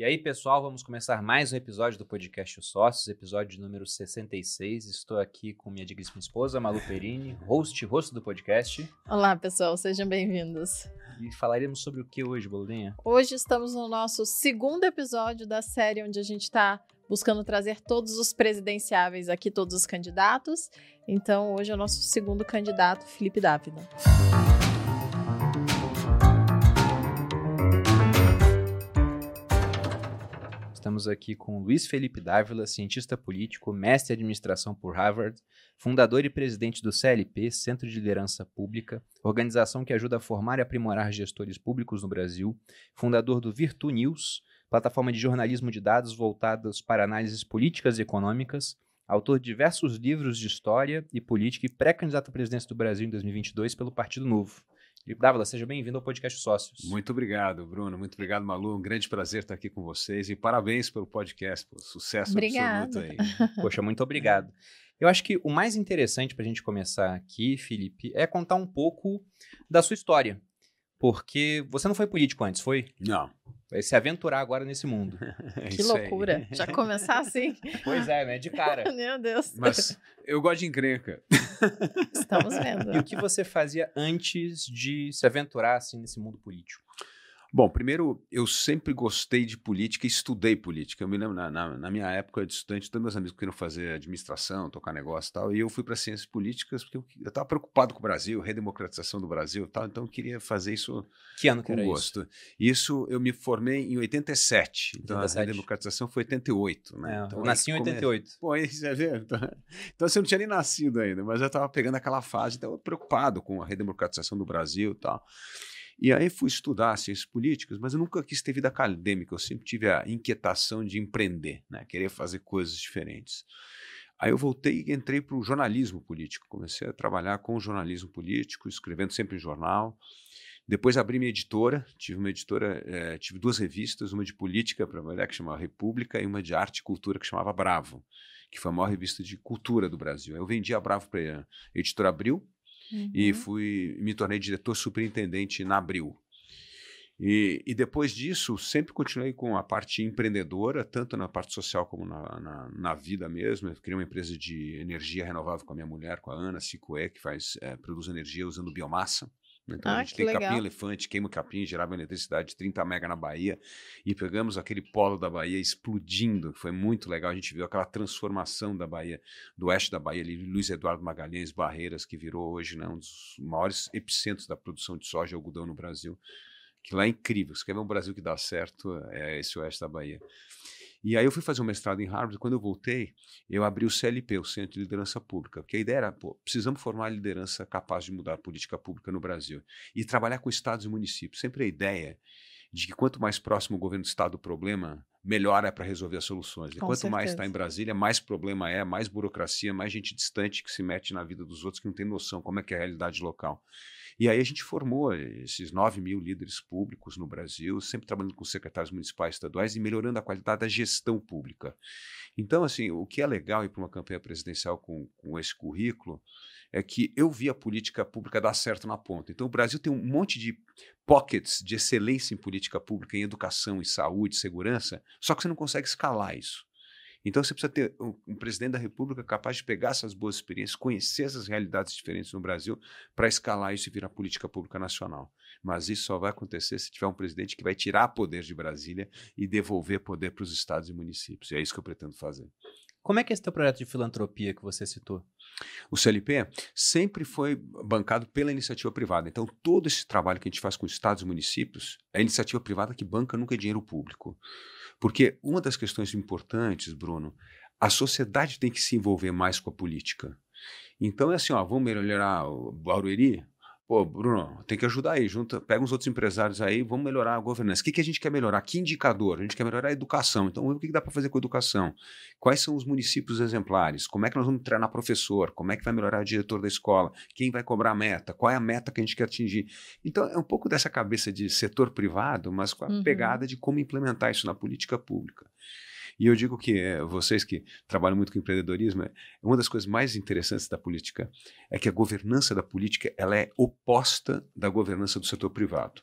E aí, pessoal, vamos começar mais um episódio do podcast Os Sócios, episódio número 66. Estou aqui com minha digníssima esposa, Malu Perini, host, host do podcast. Olá, pessoal, sejam bem-vindos. E falaremos sobre o que hoje, Boludinha? Hoje estamos no nosso segundo episódio da série onde a gente está buscando trazer todos os presidenciáveis aqui, todos os candidatos. Então, hoje é o nosso segundo candidato, Felipe Dávila. Estamos aqui com Luiz Felipe Dávila, cientista político, mestre em administração por Harvard, fundador e presidente do CLP, Centro de Liderança Pública, organização que ajuda a formar e aprimorar gestores públicos no Brasil, fundador do Virtu News, plataforma de jornalismo de dados voltados para análises políticas e econômicas, autor de diversos livros de história e política e pré-candidato à presidência do Brasil em 2022 pelo Partido Novo. Felipe Dávila, seja bem-vindo ao podcast Sócios. Muito obrigado, Bruno. Muito obrigado, Malu. Um grande prazer estar aqui com vocês e parabéns pelo podcast. Pô. Sucesso Obrigada. absoluto aí. Poxa, muito obrigado. Eu acho que o mais interessante para a gente começar aqui, Felipe, é contar um pouco da sua história. Porque você não foi político antes, foi? Não. Vai se aventurar agora nesse mundo. É Que loucura. Já começar assim. pois é, né? De cara. Meu Deus. Mas eu gosto de encrenca. Estamos vendo. E o que você fazia antes de se aventurar assim nesse mundo político? Bom, primeiro, eu sempre gostei de política e estudei política. Eu me lembro, na, na- na minha época de estudante, todos meus amigos queriam fazer administração, tocar negócio e tal, e eu fui para ciências políticas porque eu estava preocupado com o Brasil, redemocratização do Brasil e tal, então eu queria fazer isso Que ano que com era isso? gosto. Isso eu me formei em 87, então 87. a redemocratização foi 88, né? É, então, eu nasci em come- 88. Pô, aí você vê? Então, então você não tinha nem nascido ainda, mas eu estava pegando aquela fase, então eu preocupado com a redemocratização do Brasil e tal. E aí fui estudar ciências políticas, mas eu nunca quis ter vida acadêmica, eu sempre tive a inquietação de empreender, né? querer fazer coisas diferentes. Aí eu voltei e entrei para o jornalismo político, comecei a trabalhar com jornalismo político, escrevendo sempre em jornal. Depois abri minha editora, tive uma editora, eh, tive duas revistas, uma de política para mulher que chamava República e uma de arte e cultura que chamava Bravo, que foi a maior revista de cultura do Brasil. Eu vendi a Bravo para a editora Abril e Uhum. fui me tornei diretor superintendente na Abril. E, e depois disso, sempre continuei com a parte empreendedora, tanto na parte social como na, na, na vida mesmo. Eu criei uma empresa de energia renovável com a minha mulher, com a Ana Cicoé, que faz, eh, produz energia usando biomassa. Então Ah, a gente tem capim legal. elefante, queima o capim, gerava eletricidade de 30 mega na Bahia e pegamos aquele polo da Bahia explodindo, foi muito legal, a gente viu aquela transformação da Bahia, do oeste da Bahia, ali, Luiz Eduardo Magalhães Barreiras, que virou hoje né, um dos maiores epicentros da produção de soja e algodão no Brasil, que lá é incrível, se quer ver um Brasil que dá certo, é esse oeste da Bahia. E aí eu fui fazer um mestrado em Harvard, quando eu voltei, eu abri o CLP, o Centro de Liderança Pública, porque a ideia era, pô, precisamos formar liderança capaz de mudar a política pública no Brasil e trabalhar com estados e municípios. Sempre a ideia de que quanto mais próximo o governo do estado do problema, melhor é para resolver as soluções. E Com quanto mais certeza. está em Brasília, mais problema é, mais burocracia, mais gente distante que se mete na vida dos outros que não tem noção como é que é a realidade local. E aí a gente formou esses 9 mil líderes públicos no Brasil, sempre trabalhando com secretários municipais estaduais e melhorando a qualidade da gestão pública. Então, assim, o que é legal ir para uma campanha presidencial com, com esse currículo é que eu vi a política pública dar certo na ponta. Então, o Brasil tem um monte de pockets de excelência em política pública, em educação, em saúde, segurança, só que você não consegue escalar isso. Então, você precisa ter um, um presidente da República capaz de pegar essas boas experiências, conhecer essas realidades diferentes no Brasil, para escalar isso e virar política pública nacional. Mas isso só vai acontecer se tiver um presidente que vai tirar poder de Brasília e devolver poder para os estados e municípios. E é isso que eu pretendo fazer. Como é que é esse teu projeto de filantropia que você citou? O CLP sempre foi bancado pela iniciativa privada. Então, todo esse trabalho que a gente faz com estados e municípios, é iniciativa privada que banca nunca é dinheiro público. Porque uma das questões importantes, Bruno, a sociedade tem que se envolver mais com a política. Então é assim, ó, vamos melhorar o Barueri? Pô, Bruno, tem que ajudar aí, junta, pega uns outros empresários aí, vamos melhorar a governança. O que, que a gente quer melhorar? Que indicador? A gente quer melhorar a educação. Então, o que, que dá para fazer com a educação? Quais são os municípios exemplares? Como é que nós vamos treinar professor? Como é que vai melhorar o diretor da escola? Quem vai cobrar a meta? Qual é a meta que a gente quer atingir? Então, é um pouco dessa cabeça de setor privado, mas com a Uhum. pegada de como implementar isso na política pública. E eu digo que é, vocês que trabalham muito com empreendedorismo, é, uma das coisas mais interessantes da política é que a governança da política ela é oposta da governança do setor privado.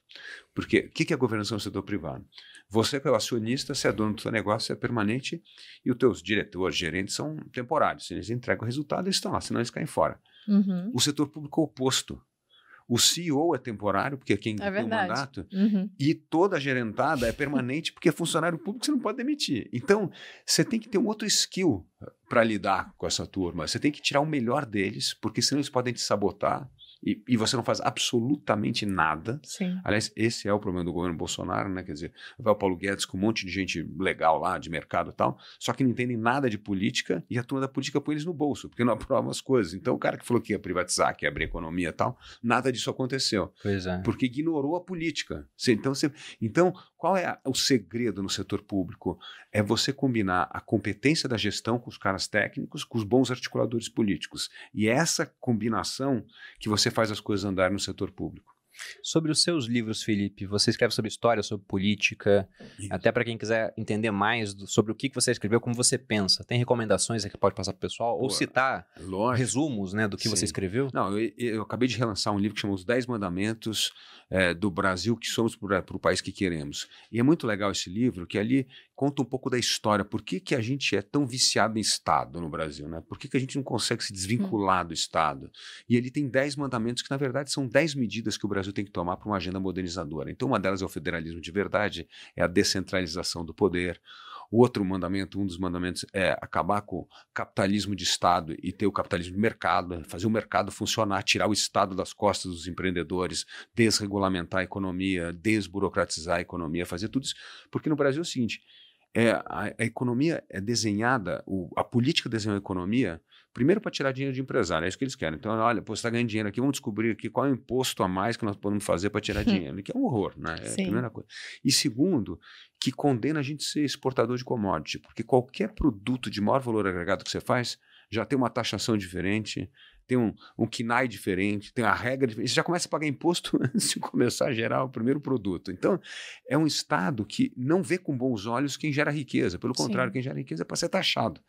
Porque o que é a governança do setor privado? Você, que é o acionista, você é dono do seu negócio, é permanente, e os teus diretores, gerentes são temporários. Eles entregam o resultado, eles estão lá, senão eles caem fora. Uhum. O setor público é o oposto. O CEO é temporário, porque é quem É tem o mandato, Uhum. e toda a gerentada é permanente, porque é funcionário público você não pode demitir. Então, você tem que ter um outro skill para lidar com essa turma. Você tem que tirar o melhor deles, porque senão eles podem te sabotar e, e você não faz absolutamente nada. Sim. Aliás, esse é o problema do governo Bolsonaro, né? Quer dizer, vai o Paulo Guedes com um monte de gente legal lá, de mercado e tal, só que não entendem nada de política e a turma da política põe eles no bolso, porque não aprovam as coisas. Então, o cara que falou que ia privatizar, que ia abrir economia e tal, nada disso aconteceu, Pois é. porque ignorou a política. Então, você, então qual é a- o segredo no setor público? É você combinar a competência da gestão com os caras técnicos, com os bons articuladores políticos. E é essa combinação que você faz as coisas andarem no setor público. Sobre os seus livros, Felipe, você escreve sobre história, sobre política, Isso. até para quem quiser entender mais do- sobre o que que você escreveu, como você pensa. Tem recomendações que pode passar pro pessoal? Ou Pô, citar Lógico. resumos né, do que você Sim. escreveu? Não, eu, eu acabei de relançar um livro que chama Os Dez Mandamentos eh, do Brasil que somos para o país que queremos. E é muito legal esse livro, que ali conta um pouco da história. Por que, que a gente é tão viciado em Estado no Brasil? Né? Por que, que a gente não consegue se desvincular do Estado? E ele tem dez mandamentos que, na verdade, são dez medidas que o Brasil tem que tomar para uma agenda modernizadora. Então, uma delas é o federalismo de verdade, é a descentralização do poder. O outro mandamento, um dos mandamentos, é acabar com o capitalismo de Estado e ter o capitalismo de mercado, fazer o mercado funcionar, tirar o Estado das costas dos empreendedores, desregulamentar a economia, desburocratizar a economia, fazer tudo isso. Porque no Brasil é o seguinte: é, a, a economia é desenhada, o- a política desenha a economia, primeiro para tirar dinheiro de empresário, é isso que eles querem. Então, olha, pô, você está ganhando dinheiro aqui, vamos descobrir aqui qual é o imposto a mais que nós podemos fazer para tirar dinheiro, que é um horror, né? É a primeira coisa. E segundo, que condena a gente a ser exportador de commodity, porque qualquer produto de maior valor agregado que você faz já tem uma taxação diferente, tem um, um diferente, tem uma regra diferente. Você já começa a pagar imposto antes de começar a gerar o primeiro produto. Então, é um Estado que não vê com bons olhos quem gera riqueza. Pelo Sim. contrário, quem gera riqueza é para ser taxado.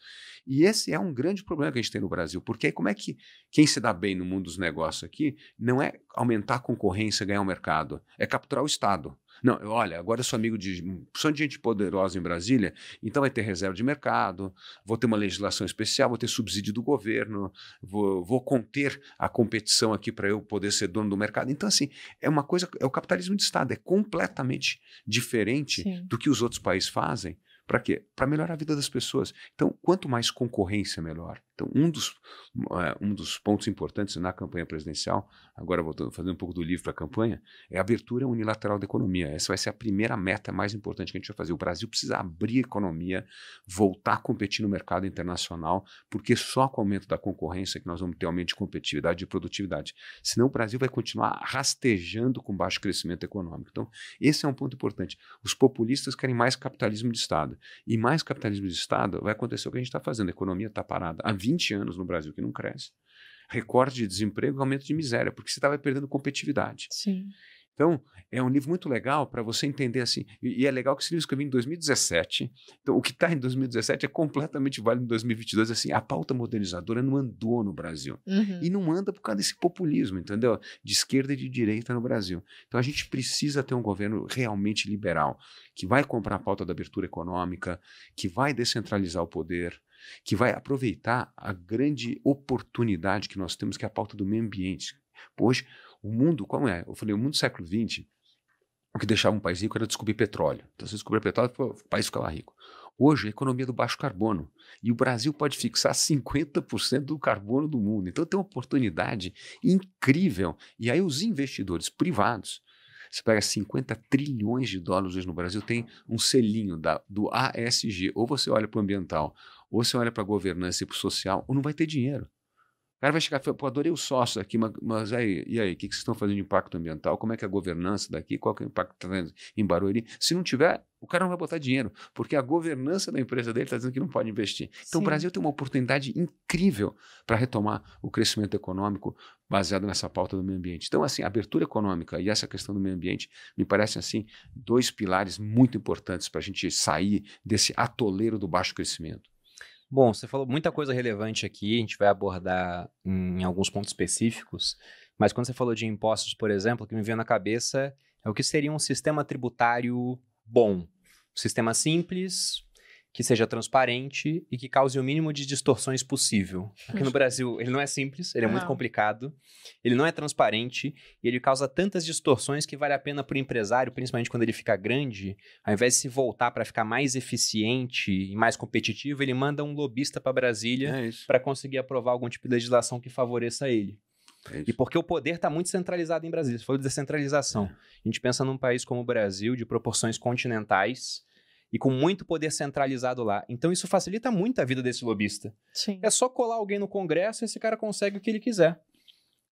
E esse é um grande problema que a gente tem no Brasil, porque aí como é que quem se dá bem no mundo dos negócios aqui não é aumentar a concorrência, ganhar o mercado, é capturar o Estado. Não, olha, agora eu sou amigo de som de gente poderosa em Brasília, então vai ter reserva de mercado, vou ter uma legislação especial, vou ter subsídio do governo, vou, vou conter a competição aqui para eu poder ser dono do mercado. Então, assim, é uma coisa, é o capitalismo de Estado, é completamente diferente Sim. do que os outros países fazem. Para quê? Para melhorar a vida das pessoas. Então, quanto mais concorrência, melhor. Então, um dos, eh, um dos pontos importantes na campanha presidencial, agora voltando, fazendo um pouco do livro para a campanha, é a abertura unilateral da economia. Essa vai ser a primeira meta mais importante que a gente vai fazer. O Brasil precisa abrir a economia, voltar a competir no mercado internacional, porque só com o aumento da concorrência que nós vamos ter aumento de competitividade e produtividade. Senão o Brasil vai continuar rastejando com baixo crescimento econômico. Então, esse é um ponto importante. Os populistas querem mais capitalismo de Estado. E mais capitalismo de Estado vai acontecer o que a gente está fazendo. A economia está parada há 20 anos no Brasil que não cresce. Recorde de desemprego e aumento de miséria, porque você estava perdendo competitividade. Sim. Então, é um livro muito legal para você entender assim. E, e é legal que esse livro eu escrevi em 2017. Então, o que está em 2017 é completamente válido em 2022. Assim, a pauta modernizadora não andou no Brasil. Uhum. E não anda por causa desse populismo, entendeu? De esquerda e de direita no Brasil. Então a gente precisa ter um governo realmente liberal, que vai comprar a pauta da abertura econômica, que vai descentralizar o poder, que vai aproveitar a grande oportunidade que nós temos, que é a pauta do meio ambiente. Hoje, o mundo, como é? Eu falei, o mundo do século XX, o que deixava um país rico era descobrir petróleo. Então, se descobrir petróleo, o país ficava rico. Hoje, a economia do baixo carbono. E o Brasil pode fixar 50% do carbono do mundo. Então, tem uma oportunidade incrível. E aí, os investidores privados, você pega 50 trilhões de dólares hoje no Brasil, tem um selinho da, do ASG. Ou você olha para o ambiental, ou você olha para a governança e para o social, ou não vai ter dinheiro. O cara vai chegar e falar, pô, adorei o sócio aqui, mas, mas aí, e aí, o que, que vocês estão fazendo de impacto ambiental? Como é que é a governança daqui? Qual é o impacto que está em Barueri? Se não tiver, o cara não vai botar dinheiro, porque a governança da empresa dele está dizendo que não pode investir. Então, Sim. o Brasil tem uma oportunidade incrível para retomar o crescimento econômico baseado nessa pauta do meio ambiente. Então, assim, a abertura econômica e essa questão do meio ambiente me parecem, assim, dois pilares muito importantes para a gente sair desse atoleiro do baixo crescimento. Bom, você falou muita coisa relevante aqui, a gente vai abordar em alguns pontos específicos, mas quando você falou de impostos, por exemplo, o que me veio na cabeça é o que seria um sistema tributário bom. Sistema simples, que seja transparente e que cause o mínimo de distorções possível. Aqui no Brasil, ele não é simples, ele é não. muito complicado, ele não é transparente e ele causa tantas distorções que vale a pena para o empresário, principalmente quando ele fica grande, ao invés de se voltar para ficar mais eficiente e mais competitivo, ele manda um lobista para Brasília é para conseguir aprovar algum tipo de legislação que favoreça ele. É e porque o poder está muito centralizado em Brasília. Você falou de descentralização. É. A gente pensa num país como o Brasil, de proporções continentais, e com muito poder centralizado lá. Então isso facilita muito a vida desse lobista. Sim. É só colar alguém no Congresso e esse cara consegue o que ele quiser.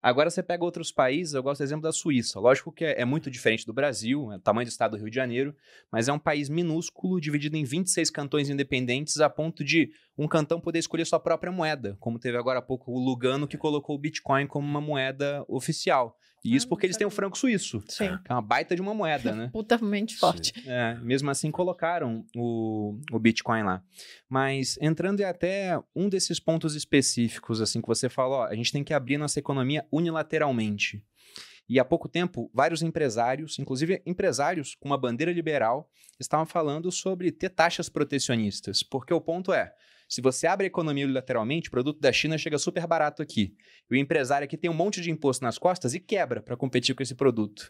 Agora você pega outros países, eu gosto do exemplo da Suíça. Lógico que é, é muito diferente do Brasil, é o tamanho do estado do Rio de Janeiro, mas é um país minúsculo, dividido em 26 cantões independentes, a ponto de um cantão poder escolher sua própria moeda, como teve agora há pouco o Lugano, que colocou o Bitcoin como uma moeda oficial. E isso porque eles têm o franco suíço. Sim. Que é uma baita de uma moeda, né? Putamente forte. É, mesmo assim colocaram o, o Bitcoin lá. Mas entrando em até um desses pontos específicos, assim, que você falou, a gente tem que abrir nossa economia unilateralmente. E há pouco tempo, vários empresários, inclusive empresários com uma bandeira liberal, estavam falando sobre ter taxas protecionistas. Porque o ponto é, se você abre a economia unilateralmente, o produto da China chega super barato aqui. E o empresário aqui tem um monte de imposto nas costas e quebra para competir com esse produto.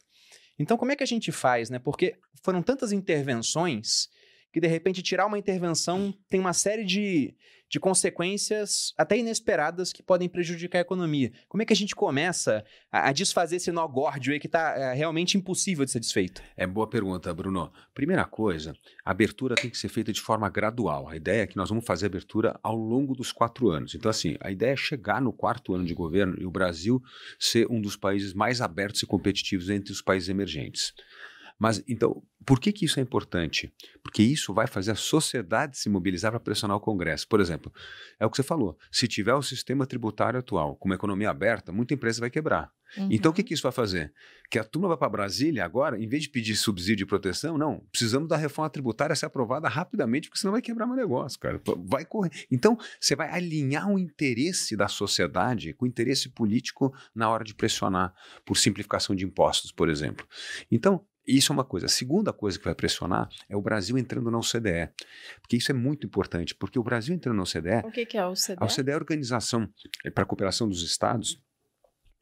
Então, como é que a gente faz, né? Porque foram tantas intervenções que, de repente, tirar uma intervenção tem uma série de, de consequências até inesperadas que podem prejudicar a economia. Como é que a gente começa a, a desfazer esse nó górdio aí que está é, realmente impossível de ser desfeito? É boa pergunta, Bruno. Primeira coisa, a abertura tem que ser feita de forma gradual. A ideia é que nós vamos fazer a abertura ao longo dos quatro anos. Então, assim, a ideia é chegar no quarto ano de governo e o Brasil ser um dos países mais abertos e competitivos entre os países emergentes. Mas então, por que, que isso é importante? Porque isso vai fazer a sociedade se mobilizar para pressionar o Congresso. Por exemplo, é o que você falou: se tiver o sistema tributário atual com uma economia aberta, muita empresa vai quebrar. Uhum. Então, o que, que isso vai fazer? Que a turma vai para Brasília agora, em vez de pedir subsídio de proteção, não, precisamos da reforma tributária ser aprovada rapidamente, porque senão vai quebrar meu negócio, cara. Vai correr. Então, você vai alinhar o interesse da sociedade com o interesse político na hora de pressionar por simplificação de impostos, por exemplo. Então, isso é uma coisa. A segunda coisa que vai pressionar é o Brasil entrando na OCDE. Porque isso é muito importante, porque o Brasil entrando na OCDE. O que, que é a OCDE? A OCDE é a Organização é, para a Cooperação dos Estados.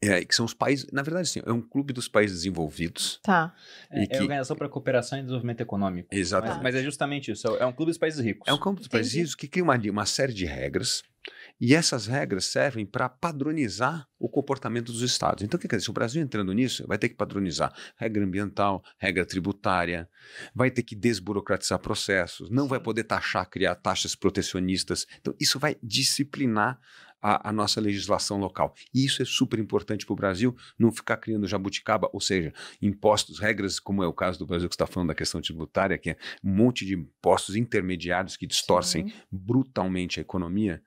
É, que são os países, na verdade, sim, é um clube dos países desenvolvidos. Tá. É, que, é a Organização para a Cooperação e Desenvolvimento Econômico. Exatamente. Mas, mas, é justamente isso, é um clube dos países ricos. É um clube dos Entendi. países ricos que cria uma, uma série de regras e essas regras servem para padronizar o comportamento dos estados. Então, o que quer dizer? Se o Brasil entrando nisso, vai ter que padronizar regra ambiental, regra tributária, vai ter que desburocratizar processos, não vai poder taxar, criar taxas protecionistas. Então, isso vai disciplinar a, a, nossa legislação local. E isso é super importante para o Brasil não ficar criando jabuticaba, ou seja, impostos, regras, como é o caso do Brasil que está falando da questão tributária, que é um monte de impostos intermediários que distorcem Sim. brutalmente a economia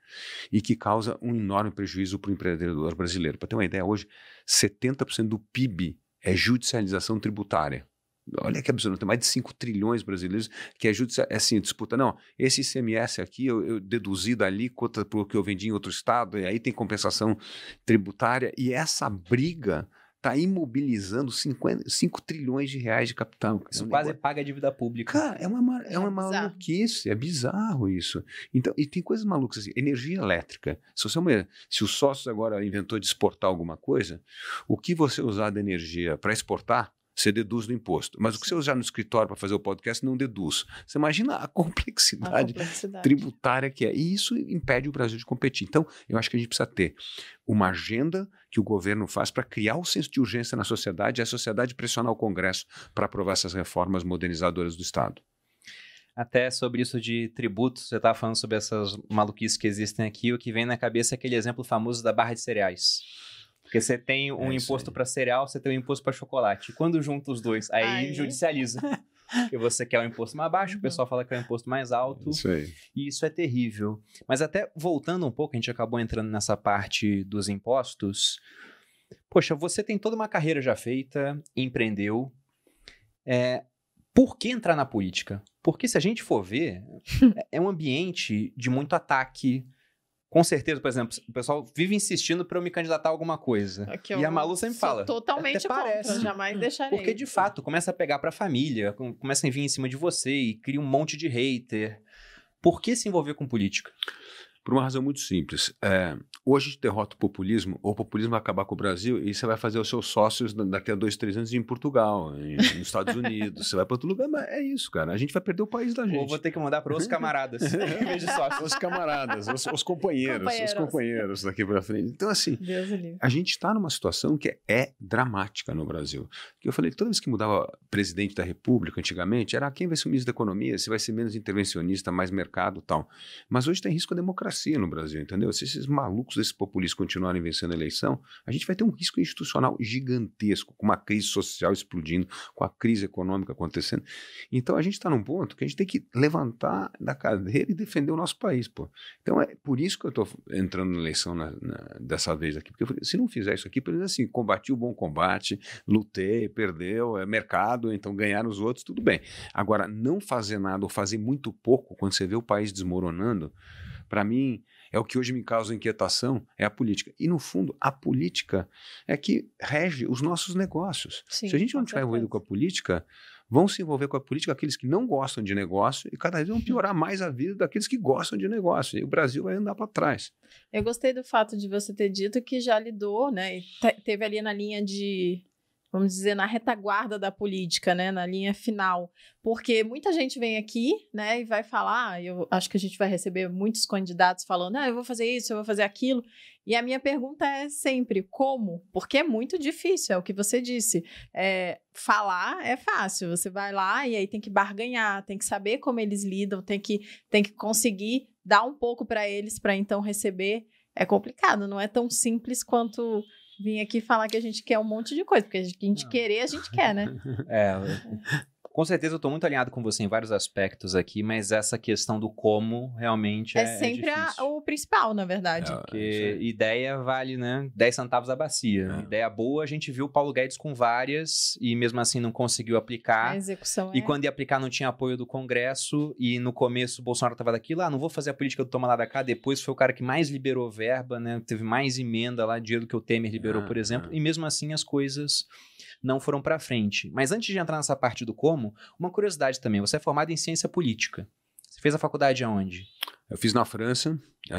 e que causa um enorme prejuízo para o empreendedor brasileiro. Para ter uma ideia, hoje 70% do PIB é judicialização tributária. Olha que absurdo, tem mais de 5 trilhões brasileiros que é, é assim, disputa. Não, esse ICMS aqui eu, eu deduzi da alíquota porque eu vendi em outro estado, e aí tem compensação tributária, e essa briga está imobilizando 50, 5 trilhões de reais de capital. Isso é um quase negócio... paga a dívida pública. Cara, é uma, é uma é maluquice, é bizarro isso. Então, e tem coisas malucas assim, energia elétrica. Se, você, é se o sócio agora inventou de exportar alguma coisa, o que você usar da energia para exportar, você deduz do imposto. Mas Sim. o que você usar no escritório para fazer o podcast não deduz. Você imagina a complexidade, a complexidade, tributária que é. E isso impede o Brasil de competir. Então, eu acho que a gente precisa ter uma agenda que o governo faz para criar o senso de urgência na sociedade e a sociedade pressionar o Congresso para aprovar essas reformas modernizadoras do Estado. Até sobre isso de tributos, você estava falando sobre essas maluquices que existem aqui, o que vem na cabeça é aquele exemplo famoso da barra de cereais. Porque você tem um É imposto para cereal, você tem um imposto para chocolate. E quando junta os dois, aí, Aí. judicializa. Porque você quer um imposto mais baixo, o pessoal fala que é um imposto mais alto. Isso aí. E isso é terrível. Mas até voltando um pouco, a gente acabou entrando nessa parte dos impostos. Poxa, você tem toda uma carreira já feita, empreendeu. É, por que entrar na política? Porque se a gente for ver, é um ambiente de muito ataque. Com certeza, por exemplo, o pessoal vive insistindo para eu me candidatar a alguma coisa. Aqui e a Malu sempre fala. Totalmente até contra, parece. jamais deixarei. Porque de fato começa a pegar pra família, com- começa a vir em cima de você e cria um monte de hater. Por que se envolver com política? Por uma razão muito simples. É, hoje a gente derrota o populismo, ou o populismo vai acabar com o Brasil e você vai fazer os seus sócios da- daqui a dois, três anos em Portugal, em, nos Estados Unidos. Você vai para outro lugar, mas é isso, cara. A gente vai perder o país da gente. Ou vou ter que mandar para outros camaradas, em vez de sócios. Os camaradas, os, os companheiros, os Companheiros. companheiros daqui para frente. Então, assim, a gente está numa situação que é, é dramática no Brasil. Que eu falei, toda vez que mudava presidente da República antigamente, era quem vai ser o ministro da Economia, se vai ser menos intervencionista, mais mercado e tal. Mas hoje tem risco a democracia no Brasil, entendeu? Se esses malucos desses populistas continuarem vencendo a eleição, a gente vai ter um risco institucional gigantesco, com uma crise social explodindo, com a crise econômica acontecendo. Então a gente está num ponto que a gente tem que levantar da cadeira e defender o nosso país, pô. Então é por isso que eu estou entrando na eleição na- na- dessa vez aqui. Porque eu falei, se não fizer isso aqui, pelo menos assim, combati o bom combate, lutei, perdeu, é mercado, então ganharam os outros, tudo bem. Agora, não fazer nada ou fazer muito pouco quando você vê o país desmoronando, para mim, é o que hoje me causa inquietação, é a política. E no fundo, a política é que rege os nossos negócios. Sim, se a gente não estiver envolvido com a política, vão se envolver com a política aqueles que não gostam de negócio e cada vez vão piorar mais a vida daqueles que gostam de negócio. E o Brasil vai andar para trás. Eu gostei do fato de você ter dito que já lidou, né? E te- teve ali na linha de, vamos dizer, na retaguarda da política, né? Na linha final. Porque muita gente vem aqui, né? E vai falar, ah, eu acho que a gente vai receber muitos candidatos falando, ah, eu vou fazer isso, eu vou fazer aquilo. E a minha pergunta é sempre, como? Porque é muito difícil, é o que você disse. É, falar é fácil, você vai lá e aí tem que barganhar, tem que saber como eles lidam, tem que, tem que conseguir dar um pouco para eles para então receber. É complicado, não é tão simples quanto vir aqui falar que a gente quer um monte de coisa, porque a gente Não. querer, a gente quer, né? É, com certeza eu tô muito alinhado com você em vários aspectos aqui, mas essa questão do como realmente é, É, sempre a- difícil. o principal, na verdade. É, Porque ideia vale, né, 10 centavos a bacia. É. Ideia boa, a gente viu o Paulo Guedes com várias e mesmo assim não conseguiu aplicar. A execução E é... quando ia aplicar não tinha apoio do Congresso e no começo o Bolsonaro tava daquilo, ah, não vou fazer a política do toma lá da cá, depois foi o cara que mais liberou verba, né, teve mais emenda lá, dinheiro do que o Temer liberou, por exemplo, e mesmo assim as coisas não foram pra frente. Mas antes de entrar nessa parte do como, uma curiosidade também, você é formado em ciência política. Você fez a faculdade aonde? Eu fiz na França a,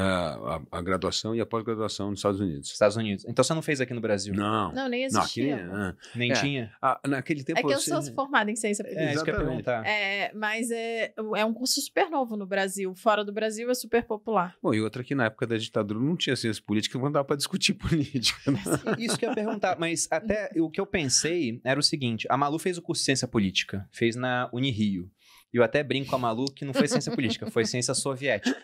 a- a graduação e a pós-graduação nos Estados Unidos. Estados Unidos. Então você não fez aqui no Brasil? Não. Não, nem Não, aqui, existia. ah, Nem É. tinha? ah, naquele tempo É que eu você- sou formada em ciência política. É, isso que eu ia perguntar. É, mas é, é um curso super novo no Brasil. Fora do Brasil é super popular. Bom, e outra que na época da ditadura não tinha ciência política, não dava para discutir política. né? Isso que eu ia perguntar, mas até o que eu pensei era o seguinte: a Malu fez o curso de ciência política, fez na Unirio. E eu até brinco com a Malu que não foi ciência política, foi ciência soviética.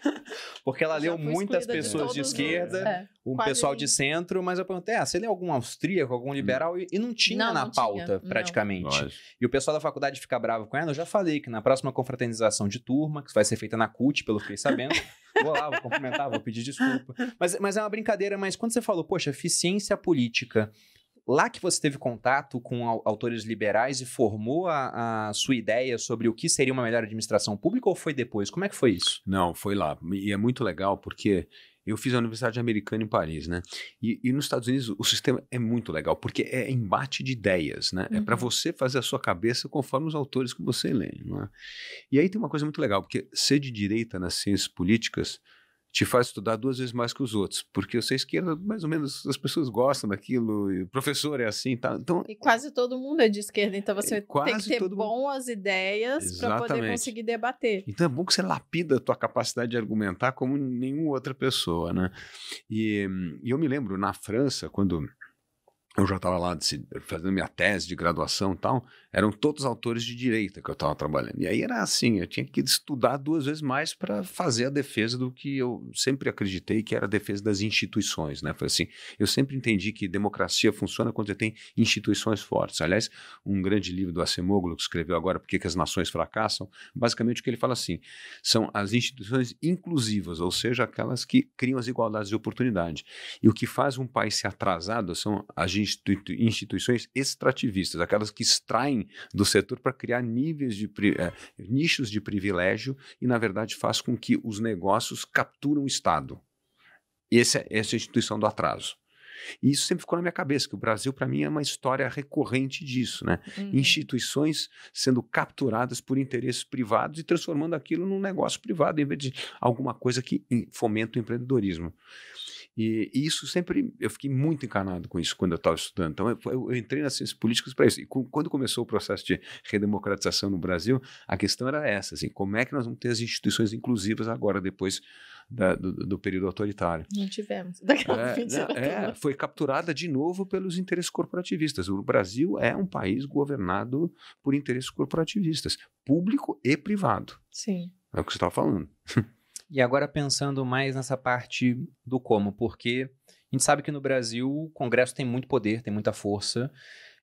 Porque ela Eu leu muitas pessoas de, os- esquerda, é. um pessoal de centro, mas eu perguntei: ah, você leu algum austríaco, algum liberal? E, e não tinha Não, na não tinha, pauta, não. praticamente. Lógico. E o pessoal da faculdade fica bravo com ela. Eu já falei que na próxima confraternização de turma, que vai ser feita na CUT, pelo que fiquei sabendo, vou lá, vou cumprimentar, vou pedir desculpa. Mas, mas é uma brincadeira, mas quando você falou, poxa, eficiência política, lá que você teve contato com au- autores liberais e formou a, a sua ideia sobre o que seria uma melhor administração pública ou foi depois? Como é que foi isso? Não, foi lá. E é muito legal porque eu fiz a Universidade Americana em Paris, né? E, e nos Estados Unidos o sistema é muito legal, porque é embate de ideias, né? É para Uhum. você fazer a sua cabeça conforme os autores que você lê, não é? E aí tem uma coisa muito legal, porque ser de direita nas ciências políticas te faz estudar duas vezes mais que os outros, porque você é esquerda, mais ou menos as pessoas gostam daquilo, e o professor é assim, tá? Então E quase todo mundo é de esquerda, então você tem que ter mundo. boas ideias para poder conseguir debater. Então é bom que você lapida a tua capacidade de argumentar como nenhuma outra pessoa, né? E, e eu me lembro, na França, quando eu já estava lá fazendo minha tese de graduação e tal, eram todos autores de direita que eu estava trabalhando. E aí era assim, eu tinha que estudar duas vezes mais para fazer a defesa do que eu sempre acreditei que era a defesa das instituições, né? Foi assim, eu sempre entendi que democracia funciona quando você tem instituições fortes. Aliás, um grande livro do Acemoglu que escreveu agora Por que, as nações fracassam, basicamente o que ele fala assim, são as instituições inclusivas, ou seja, aquelas que criam as igualdades de oportunidade. E o que faz um país ser atrasado são as instituições extrativistas, aquelas que extraem do setor para criar níveis de é, nichos de privilégio e, na verdade, faz com que os negócios capturam o Estado. Essa, é, essa é a instituição do atraso. E isso sempre ficou na minha cabeça, que o Brasil, para mim, é uma história recorrente disso, né? Uhum. Instituições sendo capturadas por interesses privados e transformando aquilo num negócio privado, em vez de alguma coisa que fomenta o empreendedorismo. E, e, isso sempre, eu fiquei muito encanado com isso quando eu estava estudando. Então, eu, eu, entrei nas ciências políticas para isso. E com, quando começou o processo de redemocratização no Brasil, a questão era essa, assim, como é que nós vamos ter as instituições inclusivas agora, depois da, do, do, período autoritário. Não tivemos. Daquela é, é, foi capturada de novo pelos interesses corporativistas. O Brasil é um país governado por interesses corporativistas, público e privado. Sim. É o que você estava falando. E agora pensando mais nessa parte do como, porque a gente sabe que no Brasil o Congresso tem muito poder, tem muita força,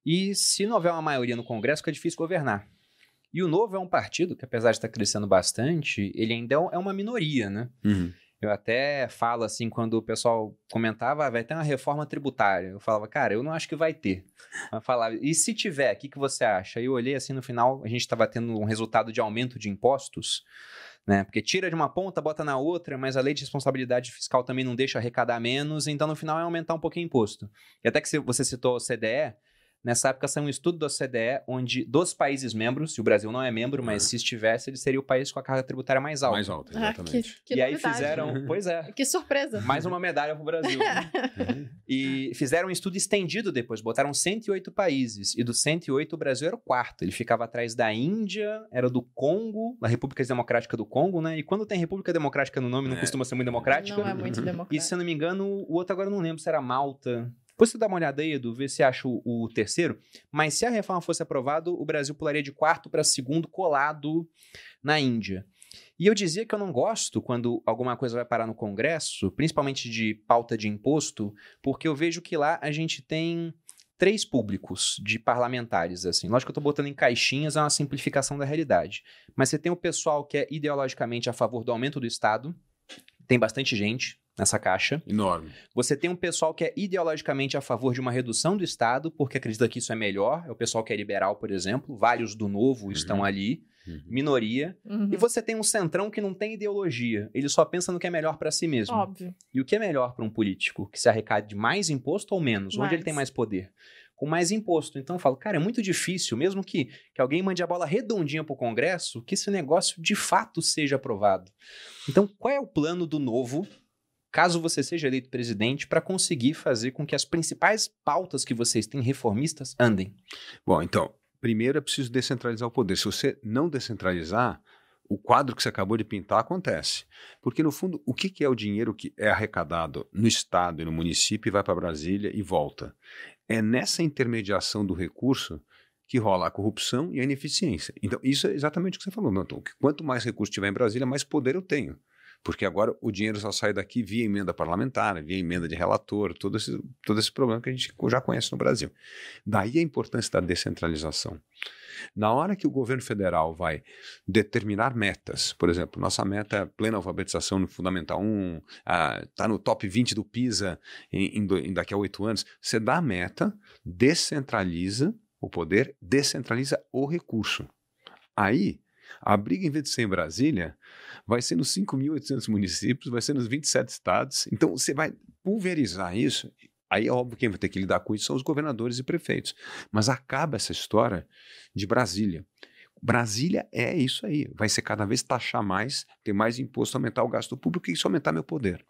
e se não houver uma maioria no Congresso, fica difícil governar. E o Novo é um partido que, apesar de estar crescendo bastante, ele ainda é uma minoria, né? Uhum. Eu até falo assim, quando o pessoal comentava, ah, vai ter uma reforma tributária. Eu falava, cara, eu não acho que vai ter. Eu falava, e se tiver, o que, que você acha? Aí eu olhei assim, no final, a gente estava tendo um resultado de aumento de impostos né? Porque tira de uma ponta, bota na outra, mas a lei de responsabilidade fiscal também não deixa arrecadar menos, então no final é aumentar um pouquinho o imposto. E até que você citou o CDE, Nessa época saiu um estudo da OCDE, onde dos países membros, e o Brasil não é membro, mas uhum. se estivesse, ele seria o país com a carga tributária mais alta. Mais alta, exatamente. Ah, que, que e aí fizeram, pois é. Que surpresa. Mais uma medalha para o Brasil. E fizeram um estudo estendido depois, botaram 108 países, e dos 108 o Brasil era o quarto. Ele ficava atrás da Índia, era do Congo, da República Democrática do Congo, né? E quando tem República Democrática no nome, não é. costuma ser muito democrática. Não é muito democrática. E se eu não me engano, o outro agora eu não lembro se era Malta. Depois você dá uma olhada aí, Edu, vê se acha o, o terceiro. Mas se a reforma fosse aprovada, o Brasil pularia de quarto para segundo colado na Índia. E eu dizia que eu não gosto quando alguma coisa vai parar no Congresso, principalmente de pauta de imposto, porque eu vejo que lá a gente tem três públicos de parlamentares, assim. Lógico que eu estou botando em caixinhas, é uma simplificação da realidade. Mas você tem o pessoal que é ideologicamente a favor do aumento do Estado, tem bastante gente, nessa caixa. Enorme. Você tem um pessoal que é ideologicamente a favor de uma redução do Estado, porque acredita que isso é melhor. É o pessoal que é liberal, por exemplo. Vários do Novo uhum. estão ali. Uhum. Minoria. Uhum. E você tem um centrão que não tem ideologia. Ele só pensa no que é melhor para si mesmo. Óbvio. E o que é melhor para um político? Que se arrecade mais imposto ou menos? Mais. Onde ele tem mais poder? com mais imposto. Então eu falo, cara, é muito difícil, mesmo que, que alguém mande a bola redondinha para o Congresso, que esse negócio de fato seja aprovado. Então, qual é o plano do novo caso você seja eleito presidente, para conseguir fazer com que as principais pautas que vocês têm reformistas andem? Bom, então, primeiro é preciso descentralizar o poder. Se você não descentralizar, o quadro que você acabou de pintar acontece. Porque, no fundo, o que é o dinheiro que é arrecadado no Estado e no município e vai para Brasília e volta? É nessa intermediação do recurso que rola a corrupção e a ineficiência. Então, isso é exatamente o que você falou, Milton. Quanto mais recurso tiver em Brasília, mais poder eu tenho porque agora o dinheiro só sai daqui via emenda parlamentar, via emenda de relator, todo esse, todo esse problema que a gente já conhece no Brasil. Daí a importância da descentralização. Na hora que o governo federal vai determinar metas, por exemplo, nossa meta é plena alfabetização no Fundamental 1, está no top 20 do PISA em, em, em daqui a oito anos, você dá a meta, descentraliza o poder, descentraliza o recurso. Aí, a briga, em vez de ser em Brasília, vai ser nos 5.800 municípios, vai ser nos 27 estados. Então, você vai pulverizar isso. Aí é óbvio que quem vai ter que lidar com isso são os governadores e prefeitos. Mas acaba essa história de Brasília. Brasília é isso aí. Vai ser cada vez taxar mais, ter mais imposto, aumentar o gasto público e isso aumentar meu poder.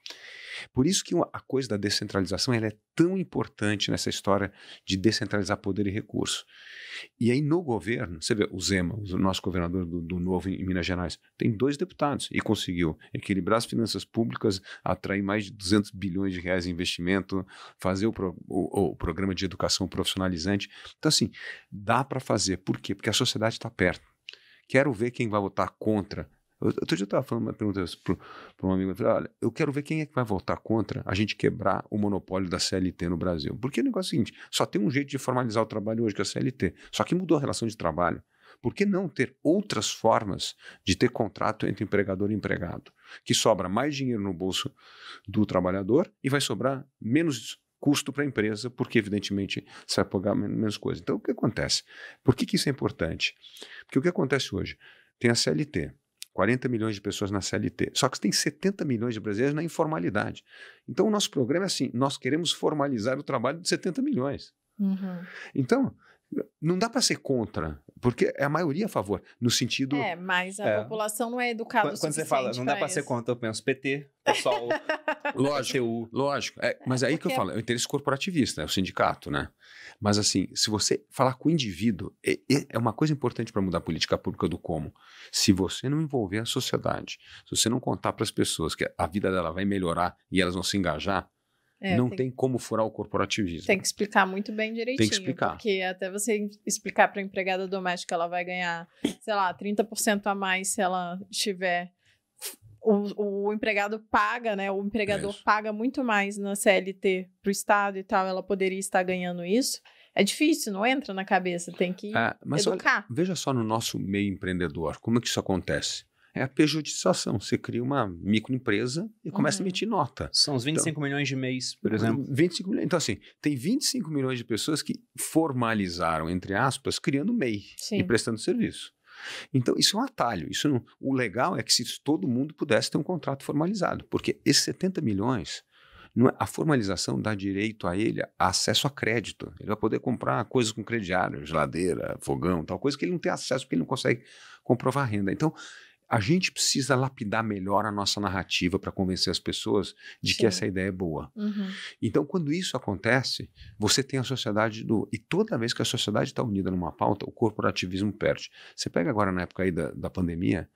Por isso que a coisa da descentralização ela é tão importante nessa história de descentralizar poder e recurso. E aí no governo, você vê o Zema, o nosso governador do, do Novo em Minas Gerais, tem dois deputados e conseguiu equilibrar as finanças públicas, atrair mais de 200 bilhões de reais em investimento, fazer o, pro, o, o programa de educação profissionalizante. Então assim, dá para fazer. Por quê? Porque a sociedade está perto. Quero ver quem vai votar contra Outro dia eu estava falando uma pergunta para um amigo, eu falei, olha, eu quero ver quem é que vai votar contra a gente quebrar o monopólio da CLT no Brasil. Porque o negócio é o seguinte, só tem um jeito de formalizar o trabalho hoje, que é a CLT. Só que mudou a relação de trabalho. Por que não ter outras formas de ter contrato entre empregador e empregado? Que sobra mais dinheiro no bolso do trabalhador e vai sobrar menos custo para a empresa, porque evidentemente você vai pagar menos coisa. Então o que acontece? Por que, que isso é importante? Porque o que acontece hoje? Tem a CLT, 40 milhões de pessoas na CLT. Só que tem 70 milhões de brasileiros na informalidade. Então, o nosso programa é assim: nós queremos formalizar o trabalho de 70 milhões. Uhum. Então, não dá para ser contra, porque é a maioria a favor, no sentido. É, mas a é. população não é educada quando, quando você fala, não dá para ser contra, eu penso PT, pessoal. lógico, lógico. É, mas é aí porque... que eu falo, é o interesse corporativista, é o sindicato, né? Mas assim, se você falar com o indivíduo, é, é uma coisa importante para mudar a política pública do como. Se você não envolver a sociedade, se você não contar para as pessoas que a vida dela vai melhorar e elas vão se engajar, é, não tem, tem, como furar o corporativismo. Tem que explicar muito bem direitinho. Tem que explicar. Porque até você explicar para a empregada doméstica, ela vai ganhar, sei lá, 30% a mais se ela estiver. O, o empregado paga, né? O empregador isso. paga muito mais na CLT para o Estado e tal, ela poderia estar ganhando isso. É difícil, não entra na cabeça, tem que é, mas educar. Olha, veja só no nosso meio empreendedor, como é que isso acontece? É a pejotização. Você cria uma microempresa e começa uhum. a emitir nota. São os 25 então, milhões de mês, por exemplo. 25 milhões. Então, assim, tem 25 milhões de pessoas que formalizaram, entre aspas, criando MEI Sim. e prestando serviço. Então, isso é um atalho. Isso não, o legal é que se todo mundo pudesse ter um contrato formalizado, porque esses 70 milhões, é, a formalização dá direito a ele a acesso a crédito. Ele vai poder comprar coisas com crediário, geladeira, fogão, tal coisa que ele não tem acesso porque ele não consegue comprovar renda. Então, a gente precisa lapidar melhor a nossa narrativa para convencer as pessoas de Sim. que essa ideia é boa. Uhum. Então, quando isso acontece, você tem a sociedade do. E toda vez que a sociedade está unida numa pauta, o corporativismo perde. Você pega agora na época aí da, da pandemia,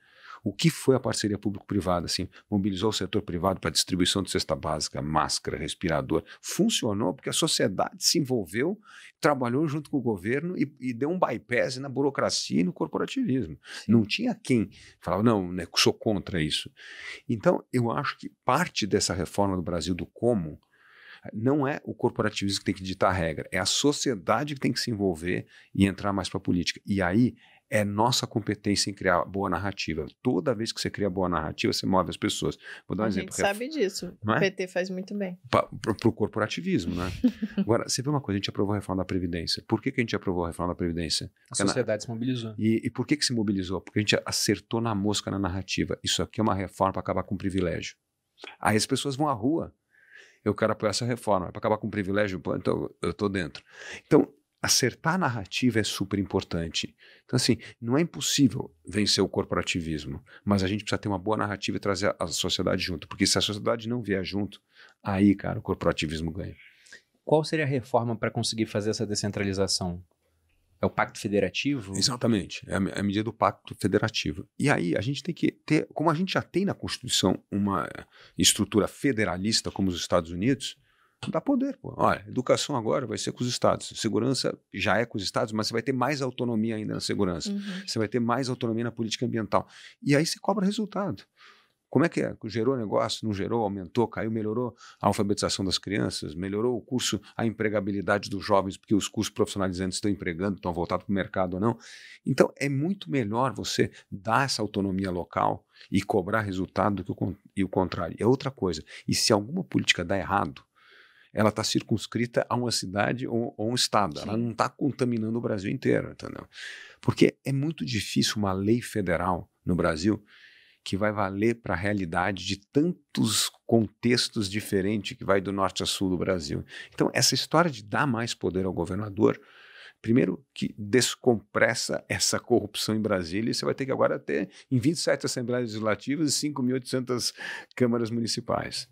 o que foi a parceria público-privada? Assim, mobilizou o setor privado para distribuição de cesta básica, máscara, respirador. Funcionou porque a sociedade se envolveu, trabalhou junto com o governo e, e deu um bypass na burocracia e no corporativismo. Sim. Não tinha quem falava, não, né, sou contra isso. Então, eu acho que parte dessa reforma do Brasil do como não é o corporativismo que tem que ditar a regra, é a sociedade que tem que se envolver e entrar mais para a política. E aí é nossa competência em criar boa narrativa. Toda vez que você cria boa narrativa, você move as pessoas. Vou dar um a exemplo. A gente sabe disso. É? O PT faz muito bem. Para o corporativismo, né? Agora, você vê uma coisa, a gente aprovou a reforma da Previdência. Por que, que a gente aprovou a reforma da Previdência? A sociedade na... se mobilizou. E, e, por que, que se mobilizou? Porque a gente acertou na mosca na narrativa. Isso aqui é uma reforma para acabar com o privilégio. Aí as pessoas vão à rua. Eu quero apoiar essa reforma. Para acabar com o privilégio, então eu estou dentro. Então, acertar a narrativa é super importante. Então, assim, não é impossível vencer o corporativismo, mas a gente precisa ter uma boa narrativa e trazer a sociedade junto, porque se a sociedade não vier junto, aí, cara, o corporativismo ganha. Qual seria a reforma para conseguir fazer essa descentralização? É o pacto federativo? Exatamente, é a, é a medida do pacto federativo. E aí a gente tem que ter, como a gente já tem na Constituição uma estrutura federalista como os Estados Unidos, dá poder. Pô. Olha, educação agora vai ser com os estados. Segurança já é com os estados, mas você vai ter mais autonomia ainda na segurança. Uhum. Você vai ter mais autonomia na política ambiental. E aí você cobra resultado. Como é que é? Gerou negócio, não gerou, aumentou, caiu, melhorou a alfabetização das crianças, melhorou o curso, a empregabilidade dos jovens, porque os cursos profissionalizantes estão empregando, estão voltados para o mercado ou não. Então, é muito melhor você dar essa autonomia local e cobrar resultado do que o, e o contrário. É outra coisa. E se alguma política dá errado, ela está circunscrita a uma cidade ou, ou um estado. Sim. Ela não está contaminando o Brasil inteiro, entendeu? Porque é muito difícil uma lei federal no Brasil que vai valer para a realidade de tantos contextos diferentes que vai do norte a sul do Brasil. Então, essa história de dar mais poder ao governador, primeiro que descompressa essa corrupção em Brasília, e você vai ter que agora ter em 27 assembleias legislativas e 5.800 câmaras municipais.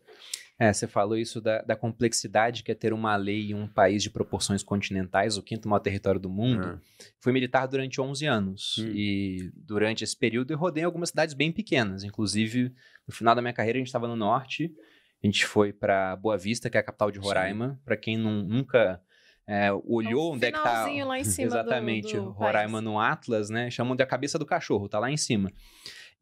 É, você falou isso da, da, complexidade que é ter uma lei em um país de proporções continentais, o quinto maior território do mundo. É. Fui militar durante 11 anos hum. e durante esse período eu rodei algumas cidades bem pequenas. Inclusive, no final da minha carreira a gente estava no norte, a gente foi para Boa Vista, que é a capital de Roraima. Para quem não, nunca é, olhou é onde é que tá. lá em cima Exatamente, do, do Roraima país. no Atlas, né? Chamam de a cabeça do cachorro, tá lá em cima.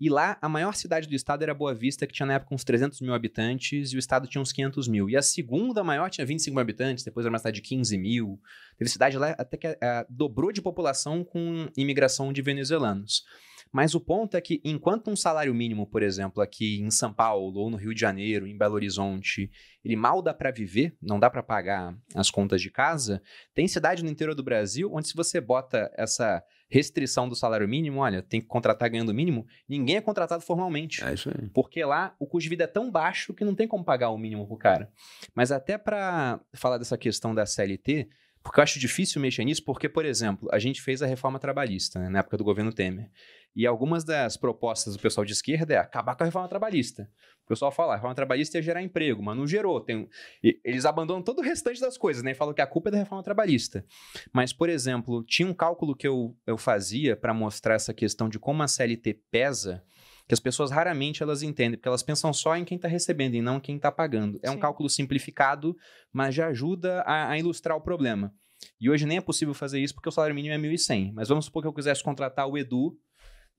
E lá, a maior cidade do estado era Boa Vista, que tinha na época uns 300 mil habitantes, e o estado tinha uns 500 mil. E a segunda maior tinha 25 mil habitantes, depois era uma cidade de 15 mil. Teve cidade lá até que uh, dobrou de população com imigração de venezuelanos. Mas o ponto é que, enquanto um salário mínimo, por exemplo, aqui em São Paulo, ou no Rio de Janeiro, em Belo Horizonte, ele mal dá para viver, não dá para pagar as contas de casa, tem cidade no interior do Brasil onde, se você bota essa restrição do salário mínimo, olha, tem que contratar ganhando o mínimo, ninguém é contratado formalmente. É isso aí. Porque lá o custo de vida é tão baixo que não tem como pagar o mínimo pro cara. Mas até para falar dessa questão da CLT, porque eu acho difícil mexer nisso, porque, por exemplo, a gente fez a reforma trabalhista né, na época do governo Temer. E algumas das propostas do pessoal de esquerda é acabar com a reforma trabalhista. O pessoal fala, a reforma trabalhista ia gerar emprego, mas não gerou. Tem... eles abandonam todo o restante das coisas, né? E falam que a culpa é da reforma trabalhista. Mas, por exemplo, tinha um cálculo que eu, eu fazia para mostrar essa questão de como a CLT pesa que as pessoas raramente elas entendem, porque elas pensam só em quem está recebendo e não em quem está pagando. É Sim. um cálculo simplificado, mas já ajuda a, a, ilustrar o problema. E hoje nem é possível fazer isso porque o salário mínimo é 1.100. Mas vamos supor que eu quisesse contratar o Edu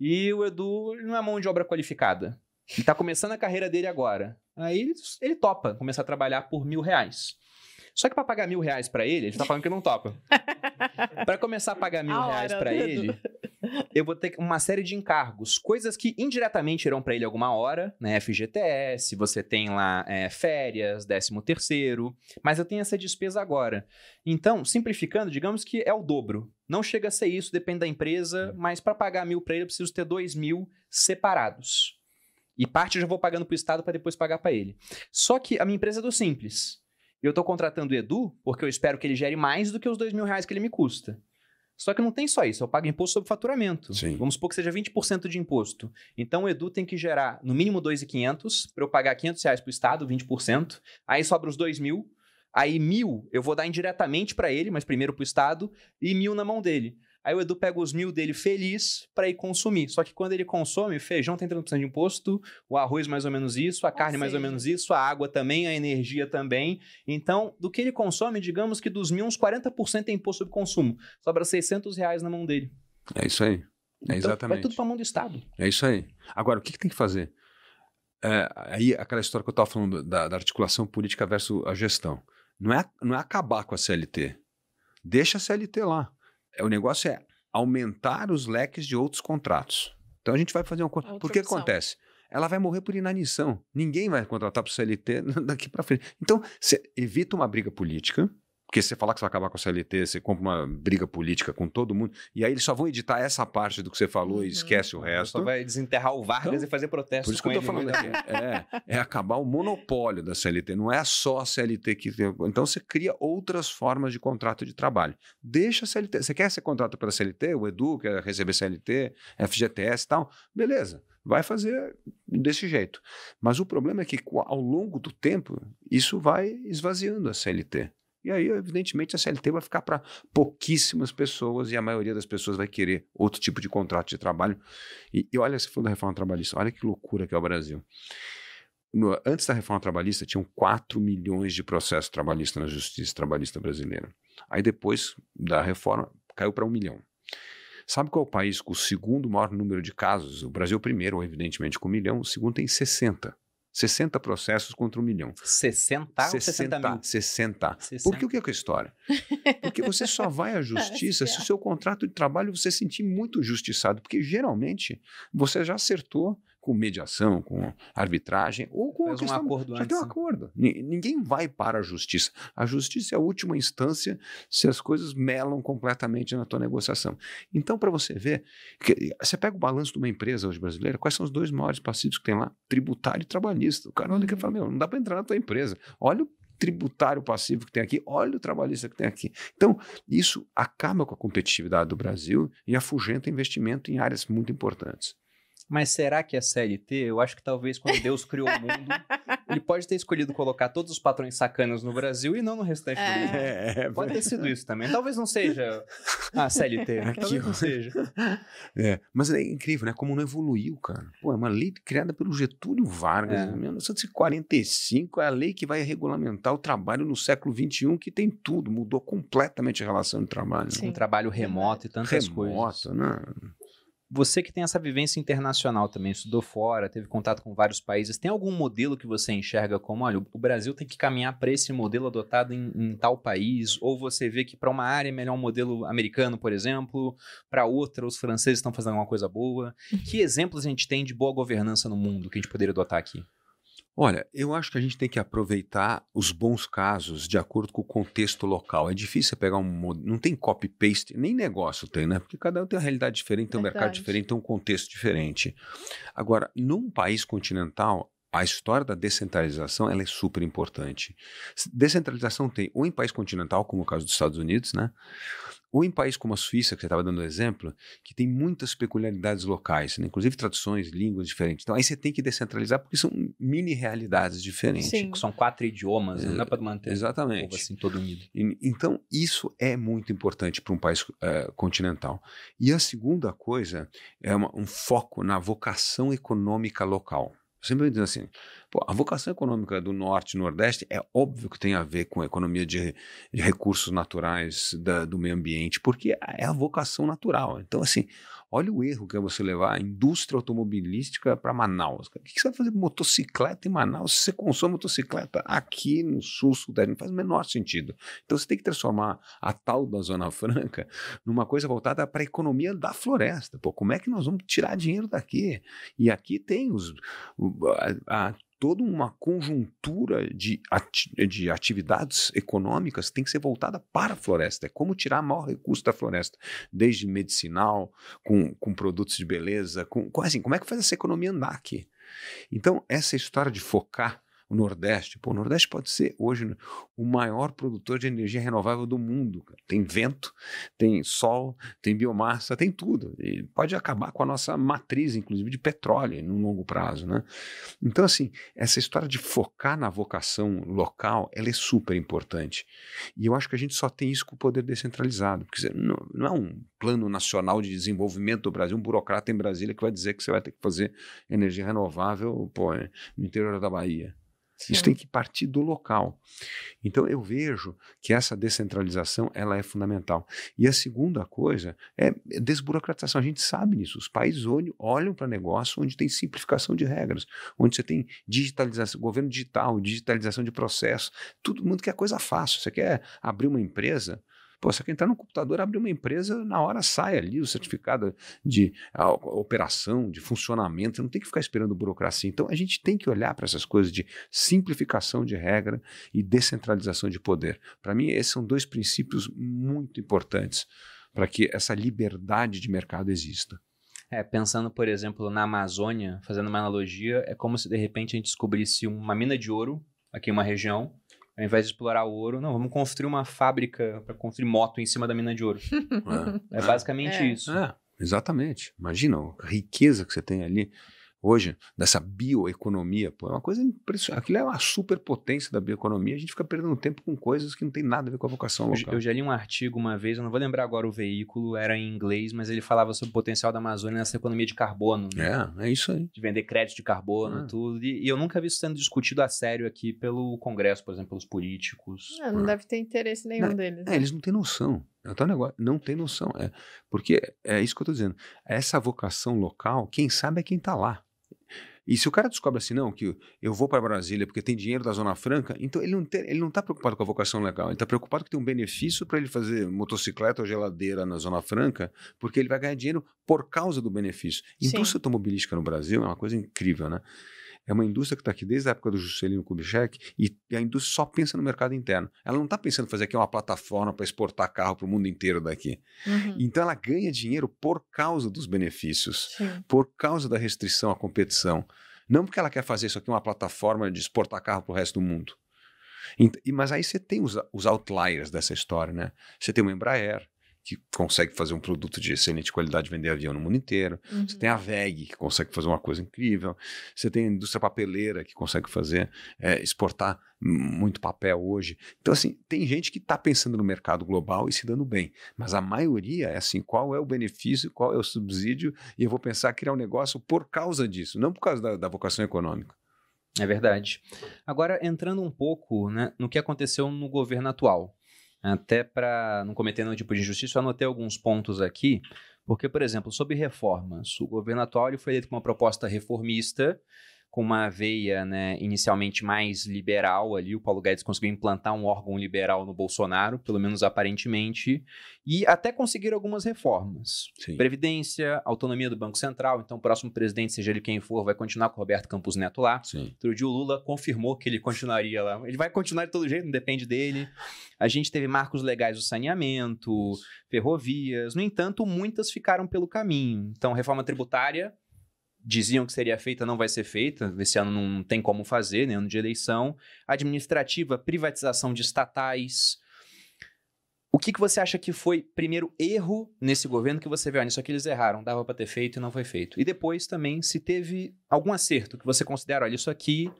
e o Edu não é mão de obra qualificada. Ele está começando a carreira dele agora. Aí ele, ele topa começar a trabalhar por mil reais. Só que para pagar mil reais para ele, ele tá falando que não topa. para começar a pagar mil a reais para ele, eu vou ter uma série de encargos, coisas que indiretamente irão para ele alguma hora, né? FGTS, você tem lá é, férias, décimo terceiro, mas eu tenho essa despesa agora. Então, simplificando, digamos que é o dobro. Não chega a ser isso, depende da empresa, mas para pagar mil para ele, eu preciso ter dois mil separados. E parte eu já vou pagando para o Estado para depois pagar para ele. Só que a minha empresa é do Simples. Eu estou contratando o Edu porque eu espero que ele gere mais do que os dois mil reais que ele me custa. Só que não tem só isso, eu pago imposto sobre faturamento. Sim. Vamos supor que seja 20% de imposto. Então o Edu tem que gerar no mínimo 2.500 para eu pagar 500 reais para o Estado, 20%. Aí sobra os 2 mil. Aí mil eu vou dar indiretamente para ele, mas primeiro para o Estado, e mil na mão dele. Aí o Edu pega os mil dele feliz para ir consumir. Só que quando ele consome, feijão tem 30% de imposto, o arroz mais ou menos isso, a carne mais ou menos isso, a água também, a energia também. Então, do que ele consome, digamos que dos mil, uns 40% é imposto sobre consumo. Sobra 600 reais na mão dele. É isso aí. É então, exatamente. Vai tudo para a mão do Estado. É isso aí. Agora, o que, que tem que fazer? É, aí, aquela história que eu estava falando da, da, articulação política versus a gestão. Não é, não é acabar com a CLT. Deixa a CLT lá. É, o negócio é aumentar os leques de outros contratos. Então a gente vai fazer um. Outra Por que acontece? Ela vai morrer por inanição. Ninguém vai contratar para o CLT daqui para frente. Então, você evita uma briga política, porque você falar que você vai acabar com a CLT, você compra uma briga política com todo mundo, e aí eles só vão editar essa parte do que você falou uhum. e esquece o resto. Só vai desenterrar o Vargas então, e fazer protestos. Por isso que eu tô falando aqui. É, é acabar o monopólio da CLT. Não é só a CLT que. Então você cria outras formas de contrato de trabalho. Deixa a CLT. Você quer ser contrato pela CLT? O Edu quer receber CLT, FGTS e tal? Beleza vai fazer desse jeito. Mas o problema é que ao longo do tempo isso vai esvaziando a CLT. E aí, evidentemente, a CLT vai ficar para pouquíssimas pessoas e a maioria das pessoas vai querer outro tipo de contrato de trabalho. E, e olha, se for da reforma trabalhista, olha que loucura que é o Brasil. No, antes da reforma trabalhista, tinham 4 milhões de processos trabalhistas na justiça trabalhista brasileira. Aí depois da reforma, caiu para um milhão. Sabe qual é o país com o segundo maior número de casos? O Brasil primeiro, evidentemente, com um milhão, o segundo tem 60. 60 processos contra um milhão. 60 60, 60 mil? 60. 60. Por que o que é a história? Porque você só vai à justiça se o seu contrato de trabalho você sentir muito justiçado. Porque geralmente você já acertou com mediação, com arbitragem, ou com Faz um acordo já antes. tem um né? acordo. Ninguém vai para a justiça. A justiça é a última instância se as coisas melam completamente na tua negociação. Então, para você ver, você pega o balanço de uma empresa hoje brasileira, quais são os dois maiores passivos que tem lá? Tributário e trabalhista. O cara olha que fala, meu, não dá para entrar na tua empresa. Olha o tributário passivo que tem aqui, olha o trabalhista que tem aqui. Então, isso acaba com a competitividade do Brasil e afugenta investimento em áreas muito importantes. Mas será que é CLT? Eu acho que talvez quando Deus criou o mundo, Ele pode ter escolhido colocar todos os patrões sacanas no Brasil e não no restante É. do mundo. É, Pode ter sido isso também. Talvez não seja a CLT. Aqui, Talvez não seja. É, mas é incrível, né? Como não evoluiu, cara. Pô, é uma lei criada pelo Getúlio Vargas, É. em 1945, é a lei que vai regulamentar o trabalho no século XXI, que tem tudo, mudou completamente a relação de trabalho. né? Sim. Um trabalho remoto e tantas coisas. Remoto, né? Você que tem essa vivência internacional também, estudou fora, teve contato com vários países, tem algum modelo que você enxerga como, olha, o Brasil tem que caminhar para esse modelo adotado em, em tal país? Ou você vê que para uma área é melhor um modelo americano, por exemplo, para outra os franceses estão fazendo alguma coisa boa? Que exemplos a gente tem de boa governança no mundo que a gente poderia adotar aqui? Olha, eu acho que a gente tem que aproveitar os bons casos de acordo com o contexto local. É difícil pegar um. Não tem copy-paste, nem negócio tem, né? Porque cada um tem uma realidade diferente, tem um mercado Verdade. diferente, tem um contexto diferente. Agora, num país continental, a história da descentralização ela é super importante. Descentralização tem ou em país continental, como o caso dos Estados Unidos, né? Ou em país como a Suíça, que você estava dando exemplo, que tem muitas peculiaridades locais, né? inclusive tradições, línguas diferentes. Então aí você tem que descentralizar porque são mini realidades diferentes. Sim. São quatro idiomas, não dá para manter o povo Exatamente. assim todo unido. E- Então, isso é muito importante para um país eh, continental. E a segunda coisa é uma- um foco na vocação econômica local. Eu sempre digo assim, pô, a vocação econômica do Norte e Nordeste é óbvio que tem a ver com a economia de, de recursos naturais da- do meio ambiente, porque é a vocação natural. Então, assim, olha o erro que é você levar a indústria automobilística para Manaus. O que você vai fazer motocicleta em Manaus se você consome motocicleta aqui no sul, sudeste? Não faz o menor sentido. Então você tem que transformar a tal da Zona Franca numa coisa voltada para a economia da floresta. Pô, como é que nós vamos tirar dinheiro daqui? E aqui tem os, a- a- toda uma conjuntura de, ati- de atividades econômicas tem que ser voltada para a floresta. É como tirar maior recurso da floresta, desde medicinal, com, com produtos de beleza, com, com assim, como é que faz essa economia andar aqui? Então, essa história de focar o Nordeste, pô, o Nordeste pode ser hoje o maior produtor de energia renovável do mundo. Tem vento, tem sol, tem biomassa, tem tudo. E pode acabar com a nossa matriz, inclusive, de petróleo, no longo prazo. Né? Então, assim, essa história de focar na vocação local, ela é super importante. E eu acho que a gente só tem isso com o poder descentralizado. Porque não, não é um plano nacional de desenvolvimento do Brasil, um burocrata em Brasília que vai dizer que você vai ter que fazer energia renovável pô, no interior da Bahia. Isso Sim. tem que partir do local. Então eu vejo que essa descentralização ela é fundamental. E a segunda coisa é desburocratização. A gente sabe nisso. Os países olham, olham para negócio onde tem simplificação de regras, onde você tem digitalização, governo digital, digitalização de processos. Todo mundo quer coisa fácil. Você quer abrir uma empresa, Pô, você quer entrar no computador, abrir uma empresa, na hora sai ali o certificado de a, a operação, de funcionamento, você não tem que ficar esperando burocracia. Então a gente tem que olhar para essas coisas de simplificação de regra e descentralização de poder. Para mim, esses são dois princípios muito importantes para que essa liberdade de mercado exista. É, pensando, por exemplo, na Amazônia, fazendo uma analogia, é como se de repente a gente descobrisse uma mina de ouro aqui em uma região. Ao invés de explorar o ouro, não, vamos construir uma fábrica para construir moto em cima da mina de ouro. É basicamente É. isso. É, exatamente. Imagina a riqueza que você tem ali hoje, dessa bioeconomia. Pô, é uma coisa impressionante. Aquilo é uma superpotência da bioeconomia. A gente fica perdendo tempo com coisas que não tem nada a ver com a vocação Eu, local. eu já li um artigo uma vez, eu não vou lembrar agora o veículo, era em inglês, mas ele falava sobre o potencial da Amazônia nessa economia de carbono. né? É, é isso aí. De vender crédito de carbono Ah. e tudo. E, e eu nunca vi isso sendo discutido a sério aqui pelo Congresso, por exemplo, pelos políticos. Ah, não deve ter interesse nenhum Não, deles. É, eles não têm noção. É tal negócio, não tem noção. É, porque é isso que eu estou dizendo. Essa vocação local, quem sabe é quem está lá. E se o cara descobre assim, não, que eu vou para Brasília porque tem dinheiro da Zona Franca, então ele não tem, ele não está preocupado com a vocação legal, ele está preocupado que tem um benefício para ele fazer motocicleta ou geladeira na Zona Franca, porque ele vai ganhar dinheiro por causa do benefício. Sim. Indústria automobilística no Brasil é uma coisa incrível, né? É uma indústria que está aqui desde a época do Juscelino Kubitschek e a indústria só pensa no mercado interno. Ela não está pensando em fazer aqui uma plataforma para exportar carro para o mundo inteiro daqui. Uhum. Então ela ganha dinheiro por causa dos benefícios Sim. por causa da restrição à competição. Não porque ela quer fazer isso aqui uma plataforma de exportar carro para o resto do mundo. E- Mas aí você tem os, os outliers dessa história, né? Você tem uma Embraer, que consegue fazer um produto de excelente qualidade, vender avião no mundo inteiro. Uhum. Você tem a VEG, que consegue fazer uma coisa incrível. Você tem a indústria papeleira, que consegue fazer, é, exportar muito papel hoje. Então, assim, tem gente que está pensando no mercado global e se dando bem. Mas a maioria é assim: qual é o benefício, qual é o subsídio, e eu vou pensar em criar um negócio por causa disso, não por causa da, da vocação econômica. É verdade. Agora, entrando um pouco né, no que aconteceu no governo atual. Até para não cometer nenhum tipo de injustiça, eu anotei alguns pontos aqui, porque, por exemplo, sobre reformas, o governo atual ele foi eleito com uma proposta reformista, com uma veia né, inicialmente mais liberal ali. O Paulo Guedes conseguiu implantar um órgão liberal no Bolsonaro, pelo menos aparentemente, e até conseguir algumas reformas. Sim. Previdência, autonomia do Banco Central. Então, o próximo presidente, seja ele quem for, vai continuar com o Roberto Campos Neto lá. Sim. Outro dia o Lula confirmou que ele continuaria lá. Ele vai continuar de todo jeito, não depende dele. A gente teve marcos legais do saneamento, ferrovias. No entanto, muitas ficaram pelo caminho. Então, reforma tributária, diziam que seria feita, não vai ser feita. Esse ano não tem como fazer, né? Ano de eleição. Administrativa, privatização de estatais. O que, que você acha que foi, primeiro, erro nesse governo que você vê, olha, isso aqui eles erraram, dava para ter feito e não foi feito. E depois também, se teve algum acerto que você considera, olha, isso aqui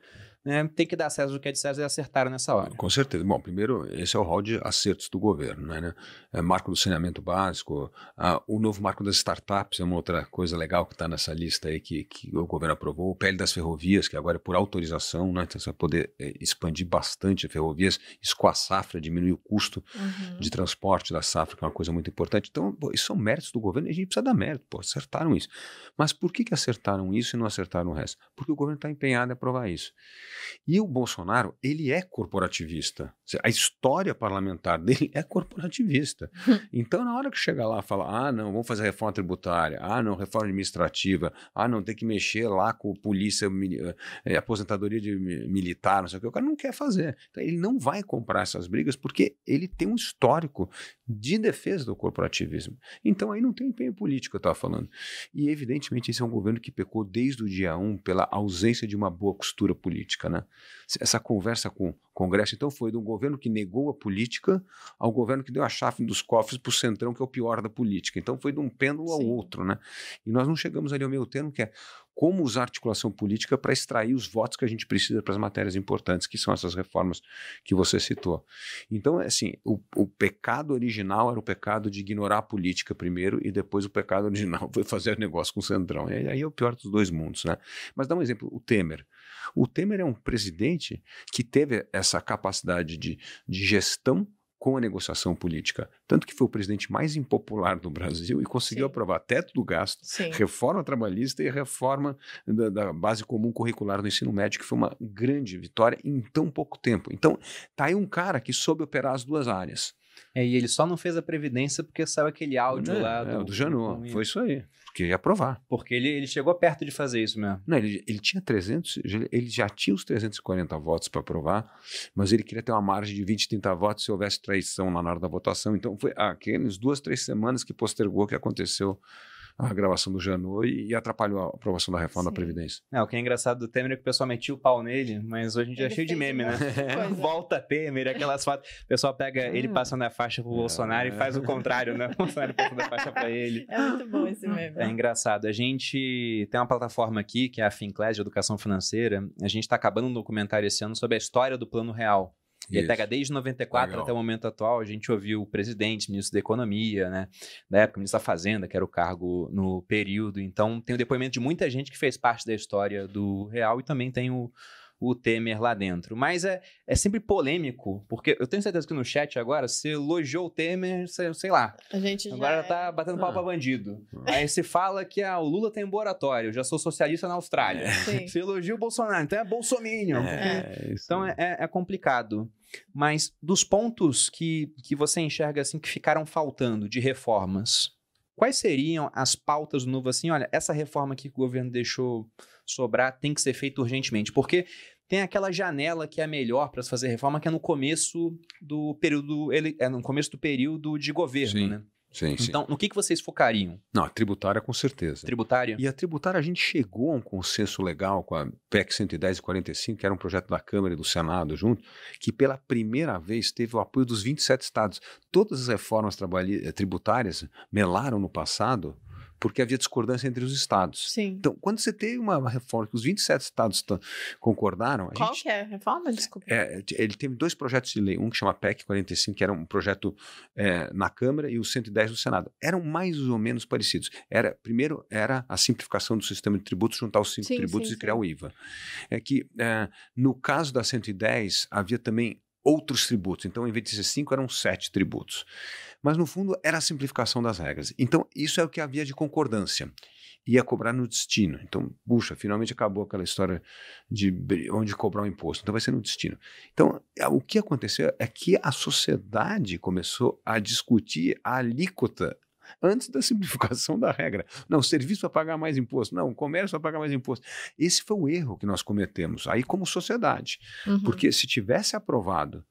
né, tem que dar César o que é de César e acertaram nessa hora. Com certeza. Bom, primeiro, esse é o rol de acertos do governo, né? né? É, marco do saneamento básico, ah, o novo marco das startups é uma outra coisa legal que está nessa lista aí que, que o governo aprovou, o PL das ferrovias, que agora é por autorização, né? Então você vai poder é, expandir bastante ferrovias, isso com a safra, diminuir o custo Uhum. de transporte da safra, que é uma coisa muito importante. Então, pô, isso são méritos do governo e a gente precisa dar mérito, pô, acertaram isso. Mas por que, que acertaram isso e não acertaram o resto? Porque o governo está empenhado em aprovar isso. E o Bolsonaro, ele é corporativista. A história parlamentar dele é corporativista. Então, na hora que chega lá e fala, ah, não, vamos fazer reforma tributária, ah, não, reforma administrativa, ah, não, tem que mexer lá com polícia, mili- eh, aposentadoria de mi- militar, não sei o que, o cara não quer fazer. Então, ele não vai comprar essas brigas porque ele tem um histórico de defesa do corporativismo. Então, aí não tem empenho político, eu estava falando. E, evidentemente, esse é um governo que pecou desde o dia 1 pela ausência de uma boa costura política, né? Essa conversa com o Congresso, então, foi de um governo que negou a política ao governo que deu a chave dos cofres para o centrão, que é o pior da política. Então, foi de um pêndulo ao Sim. outro, né? E nós não chegamos ali ao meio termo, que é como usar articulação política para extrair os votos que a gente precisa para as matérias importantes, que são essas reformas que você citou. Então, é assim, o, o pecado original era o pecado de ignorar a política primeiro e depois o pecado original foi fazer negócio com o Centrão. E aí é o pior dos dois mundos, né? Mas dá um exemplo, o Temer. O Temer é um presidente que teve essa capacidade de, de gestão com a negociação política. Tanto que foi o presidente mais impopular do Brasil e conseguiu Sim. aprovar teto do gasto, Sim. reforma trabalhista e reforma da, da base comum curricular do ensino médio, que foi uma grande vitória em tão pouco tempo. Então, tá aí um cara que soube operar as duas áreas. É, e ele só não fez a previdência porque saiu aquele áudio É, lá é, do, o do Janot, foi isso aí. Porque ia aprovar. Porque ele, ele chegou perto de fazer isso mesmo. Não, ele, ele tinha 300, ele já tinha os 340 votos para aprovar, mas ele queria ter uma margem de 20, 30 votos se houvesse traição lá na hora da votação. Então, foi aquelas duas, três semanas que postergou que aconteceu a gravação do Janot e, e atrapalhou a aprovação da reforma da Sim. Previdência. É, o que é engraçado do Temer é que o pessoal metia o pau nele, mas hoje em dia é Ele cheio de meme, né? de coisa. Volta Temer, aquelas fotos. O pessoal pega ele passando a faixa pro Bolsonaro e faz o contrário, né? O Bolsonaro passando a faixa pra ele. É muito bom esse meme. É engraçado. A gente tem uma plataforma aqui, que é a Finclass de Educação Financeira. A gente está acabando um documentário esse ano sobre a história do Plano Real. E ele Isso. pega desde 94 Legal. até o momento atual. A gente ouviu o presidente, ministro da Economia, né? Da época, ministro da Fazenda, que era o cargo no período. Então, tem o depoimento de muita gente que fez parte da história do Real e também tem o, o Temer lá dentro. Mas é, é sempre polêmico, porque eu tenho certeza que no chat agora, você elogiou o Temer, sei, sei lá, A gente já Agora é- tá batendo pau Ah. pra bandido. Aí se fala que ah, o Lula tem um eu já sou socialista na Austrália. Sim. Você elogia o Bolsonaro, então é bolsominion. É, isso Então é, é- é complicado. Mas dos pontos que, que você enxerga assim que ficaram faltando de reformas, quais seriam as pautas do novo assim? Olha, essa reforma aqui que o governo deixou sobrar tem que ser feita urgentemente, porque tem aquela janela que é a melhor para se fazer reforma, que é no começo do período, ele, é no começo do período de governo, Sim. né? Sim, sim. Então, no que, que vocês focariam? Não, a tributária com certeza. Tributária? E a tributária, a gente chegou a um consenso legal com a PEC 110 e 45, que era um projeto da Câmara e do Senado junto, que pela primeira vez teve o apoio dos 27 estados. Todas as reformas eh, tributárias melaram no passado porque havia discordância entre os estados. Sim. Então, quando você tem uma reforma que os 27 estados concordaram, Qual gente que é a reforma? Desculpa. é, ele teve dois projetos de lei, um que chama PEC 45, que era um projeto é, na Câmara, e o 110 no Senado. Eram mais ou menos parecidos. Era, primeiro, era a simplificação do sistema de tributos, juntar os cinco Sim, tributos sim, e criar o IVA. É que, é, no caso da 110, havia também outros tributos. Então, em vez de ser cinco, eram sete tributos. Mas, no fundo, era a simplificação das regras. Então, isso é o que havia de concordância ia cobrar no destino. Então, puxa, finalmente acabou aquela história de onde cobrar o imposto. Então vai ser no destino. Então, é, o que aconteceu é que a sociedade começou a discutir a alíquota antes da simplificação da regra. Não, serviço vai pagar mais imposto. Não, comércio vai pagar mais imposto. Esse foi o erro que nós cometemos, aí como sociedade. Uhum. Porque se tivesse aprovado,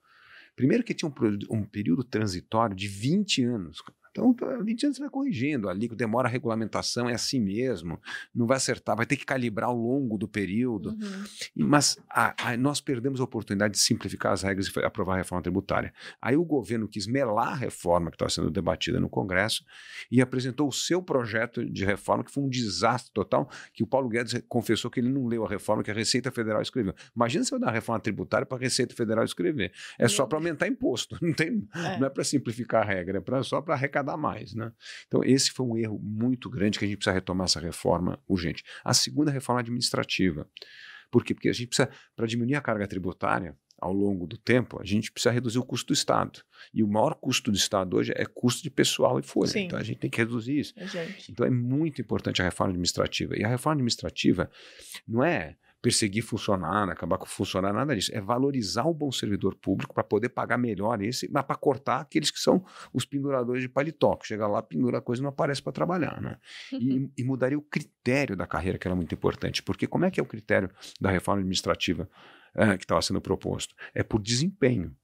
primeiro que tinha um, um período transitório de 20 anos. Então, tá, 20 anos você vai corrigindo ali, demora a regulamentação, é assim mesmo, não vai acertar, vai ter que calibrar ao longo do período. Uhum. Mas a- a- nós perdemos a oportunidade de simplificar as regras e aprovar a reforma tributária. Aí o governo quis melar a reforma que estava sendo debatida no Congresso e apresentou o seu projeto de reforma, que foi um desastre total, que o Paulo Guedes confessou que ele não leu a reforma que a Receita Federal escreveu. Imagina se eu dar uma reforma tributária para a Receita Federal escrever. É só Meu para aumentar imposto, não, tem, É. não é para simplificar a regra, é pra, só para arrecadar mais. Né? Então, esse foi um erro muito grande que a gente precisa retomar essa reforma urgente. A segunda reforma administrativa. Por quê? Porque a gente precisa, para diminuir a carga tributária ao longo do tempo, a gente precisa reduzir o custo do Estado. E o maior custo do Estado hoje é custo de pessoal e folha. Sim. Então a gente tem que reduzir isso. É, Gente. Então é muito importante a reforma administrativa. E a reforma administrativa não é perseguir funcionário, acabar com funcionário, nada disso. É valorizar o bom servidor público para poder pagar melhor esse, mas para cortar aqueles que são os penduradores de paletó, que chega lá, pendura a coisa e não aparece para trabalhar. Né? E, e mudaria o critério da carreira, que era muito importante. Porque como é que é o critério da reforma administrativa eh, que estava sendo proposto? É por desempenho.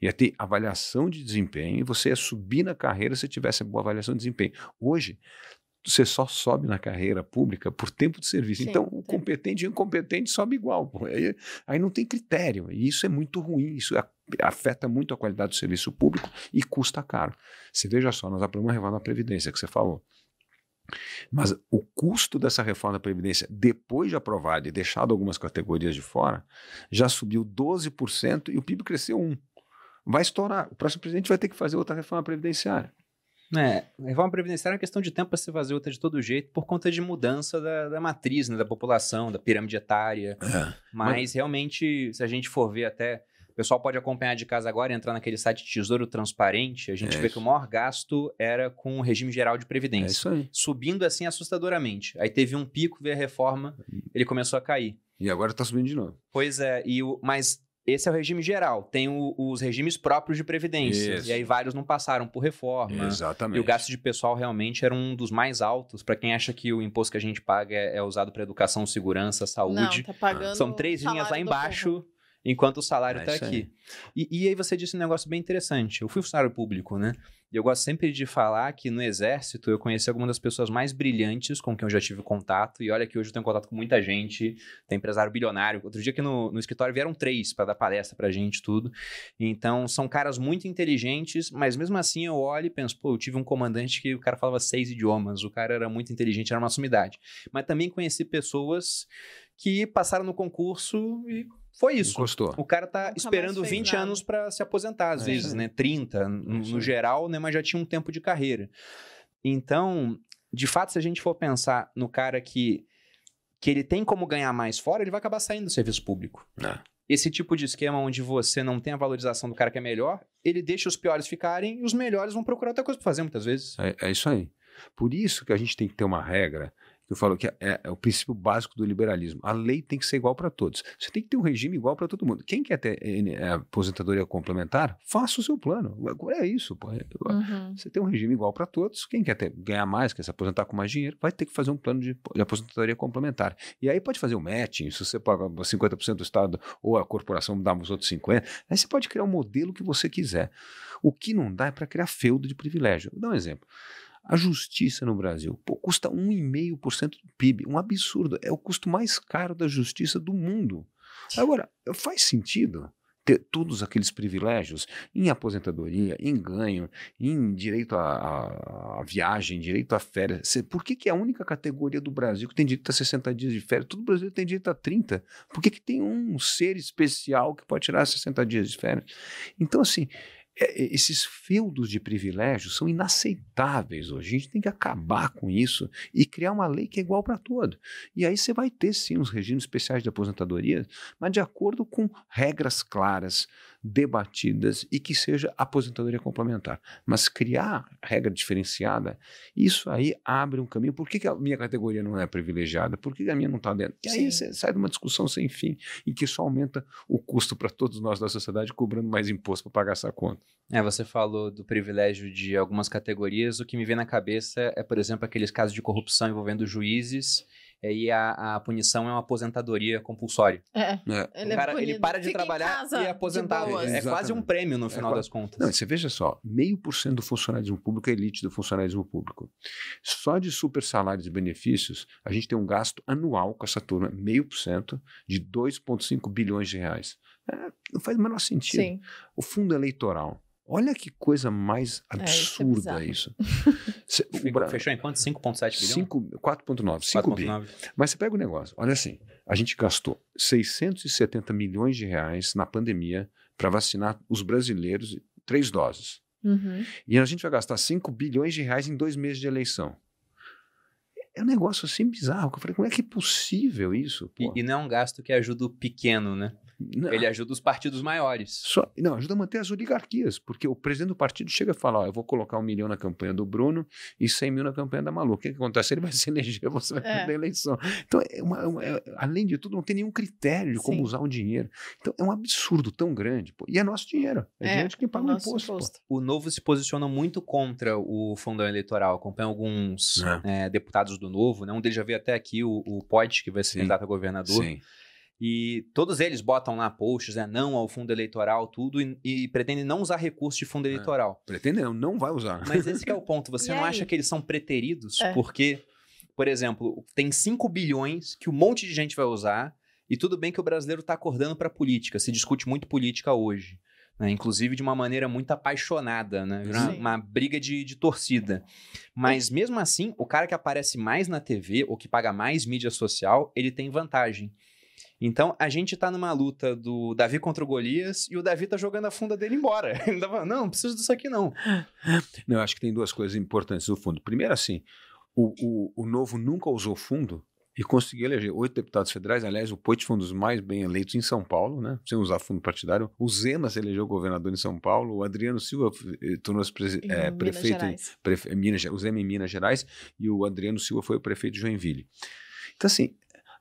Ia ter avaliação de desempenho e você ia subir na carreira se tivesse boa avaliação de desempenho. Hoje, você só sobe na carreira pública por tempo de serviço. Sim, então, o competente e o incompetente sobe igual. Aí, aí não tem critério. E isso é muito ruim. Isso afeta muito a qualidade do serviço público e custa caro. Você veja só, nós aprovamos a reforma da Previdência que você falou. Mas o custo dessa reforma da Previdência, depois de aprovada e deixado algumas categorias de fora, já subiu 12% e o PIB cresceu 1%. Vai estourar. O próximo presidente vai ter que fazer outra reforma previdenciária. É, a reforma previdenciária é uma questão de tempo para se fazer outra de todo jeito por conta de mudança da, da matriz, né, da população, da pirâmide etária. Mas, realmente, se a gente for ver até. O pessoal pode acompanhar de casa agora entrar naquele site Tesouro Transparente. A gente É vê isso. que o maior gasto era com o regime geral de É previdência. isso aí. Subindo assim assustadoramente. Aí teve um pico, veio a reforma, ele começou a cair. E agora está subindo de novo. Pois é, e o, mas esse é o regime geral. Tem o- os regimes próprios de previdência. Isso. E aí vários não passaram por reforma. Exatamente. E o gasto de pessoal realmente era um dos mais altos. Para quem acha que o imposto que a gente paga é, é usado para educação, segurança, saúde. Não, tá pagando São três linhas lá embaixo. Enquanto o salário É está isso aqui. aí. E, e aí você disse um negócio bem interessante. Eu fui funcionário público, né? E eu gosto sempre de falar que no Exército eu conheci algumas das pessoas mais brilhantes com quem eu já tive contato. E olha que hoje eu tenho contato com muita gente. Tem empresário bilionário. Outro dia aqui no, no escritório vieram três para dar palestra pra gente, tudo. Então são caras muito inteligentes, mas mesmo assim eu olho e penso, pô, eu tive um comandante que o cara falava seis idiomas. O cara era muito inteligente, era uma sumidade. Mas também conheci pessoas que passaram no concurso e foi isso. Encostou. O cara tá Nunca esperando mais fez 20 nada. anos para se aposentar, às É vezes, né? 30 no, no aí. geral, né? Mas já tinha um tempo de carreira. Então, de fato, se a gente for pensar no cara que, que ele tem como ganhar mais fora, ele vai acabar saindo do serviço público. É. Esse tipo de esquema onde você não tem a valorização do cara que é melhor, ele deixa os piores ficarem e os melhores vão procurar outra coisa pra fazer muitas vezes. É, é isso aí. Por isso que a gente tem que ter uma regra eu falo que é, é, o princípio básico do liberalismo. A lei tem que ser igual para todos. Você tem que ter um regime igual para todo mundo. Quem quer ter é, aposentadoria complementar, faça o seu plano. É isso. Pô. Uhum. Você tem um regime igual para todos. Quem quer ter, ganhar mais, quer se aposentar com mais dinheiro, vai ter que fazer um plano de, de aposentadoria complementar. E aí pode fazer o um matching, se você paga 50% do Estado ou a corporação dá os outros 50%, aí você pode criar o um modelo que você quiser. O que não dá é para criar feudo de privilégio. Vou dar um exemplo. A justiça no Brasil pô, custa 1,5% do PIB, um absurdo. É o custo mais caro da justiça do mundo. Agora, faz sentido ter todos aqueles privilégios em aposentadoria, em ganho, em direito à, viagem, direito a férias. Por que, que é a única categoria do Brasil que tem direito a 60 dias de férias? Todo Brasil tem direito a 30. Por que, que tem um ser especial que pode tirar 60 dias de férias? Então, assim, esses feudos de privilégios são inaceitáveis hoje. A gente tem que acabar com isso e criar uma lei que é igual para todo. E aí você vai ter sim os regimes especiais de aposentadoria, mas de acordo com regras claras, debatidas e que seja aposentadoria complementar. Mas criar regra diferenciada, isso aí abre um caminho. Por que, que a minha categoria não é privilegiada? Por que a minha não está dentro? E aí você sai de uma discussão sem fim e que só aumenta o custo para todos nós da sociedade, cobrando mais imposto para pagar essa conta. É, você falou do privilégio de algumas categorias. O que me vem na cabeça é, por exemplo, aqueles casos de corrupção envolvendo juízes e a, a punição é uma aposentadoria compulsória. É. é. Ele, o cara, é ele para de Fica trabalhar e é aposentado. É quase um prêmio no é final é, das contas. Não, você veja só, meio por cento do funcionalismo público é elite do funcionalismo público. Só de super salários e benefícios, a gente tem um gasto anual com essa turma, meio por cento, de 2,5 bilhões de reais. É, não faz o menor sentido. Sim. O fundo eleitoral Olha que coisa mais absurda é, isso. É isso. Fechou em quanto? 5,7 bilhões? 4,9. 5 bi. Mas você pega o negócio. Olha assim, a gente gastou 670 milhões de reais na pandemia para vacinar os brasileiros, três doses. Uhum. E a gente vai gastar 5 bilhões de reais em dois meses de eleição. É um negócio assim bizarro. Eu falei, como é que é possível isso? E, e, não é um gasto que ajuda o pequeno, né? Não. Ele ajuda os partidos maiores. Só, não, ajuda a manter as oligarquias, porque o presidente do partido chega e fala: ó, eu vou colocar um milhão na campanha do Bruno e cem mil na campanha da Malu. O que, que acontece? Ele vai se eleger, você vai é. perder a eleição. Então, é uma, uma, é, além de tudo, não tem nenhum critério de Sim. como usar o dinheiro. Então, é um absurdo tão grande. Pô. E é nosso dinheiro. É, é dinheiro de quem paga o imposto. imposto. O Novo se posiciona muito contra o fundão eleitoral. Acompanha alguns é. É, deputados do Novo, né? um deles já veio até aqui, o, o Poit, que vai ser candidato a governador. Sim. E todos eles botam lá posts, né, não ao fundo eleitoral, tudo, e, e pretendem não usar recursos de fundo é, eleitoral. É, pretendem não, não vai usar. Mas esse é o ponto. Você e não aí? acha que eles são preteridos? É. Porque, por exemplo, tem 5 bilhões que um monte de gente vai usar, e tudo bem que o brasileiro está acordando para política, se discute muito política hoje. Né? Inclusive de uma maneira muito apaixonada, né? Uma, uma, briga de, de torcida. Mas mesmo assim, o cara que aparece mais na TV ou que paga mais mídia social, ele tem vantagem. Então, a gente tá numa luta do Davi contra o Golias e o Davi tá jogando a funda dele embora. Ele tá falando, não, não preciso disso aqui não. Não, eu acho que tem duas coisas importantes no fundo. Primeiro, assim, o, o, o Novo nunca usou fundo e conseguiu eleger oito deputados federais. Aliás, o Poit foi um dos mais bem eleitos em São Paulo, né? sem usar fundo partidário. O Zema se elegeu governador em São Paulo. O Adriano Silva eh, tornou-se é, prefeito em, prefe, Minas, o Zema em Minas Gerais e o Adriano Silva foi o prefeito de Joinville. Então, assim,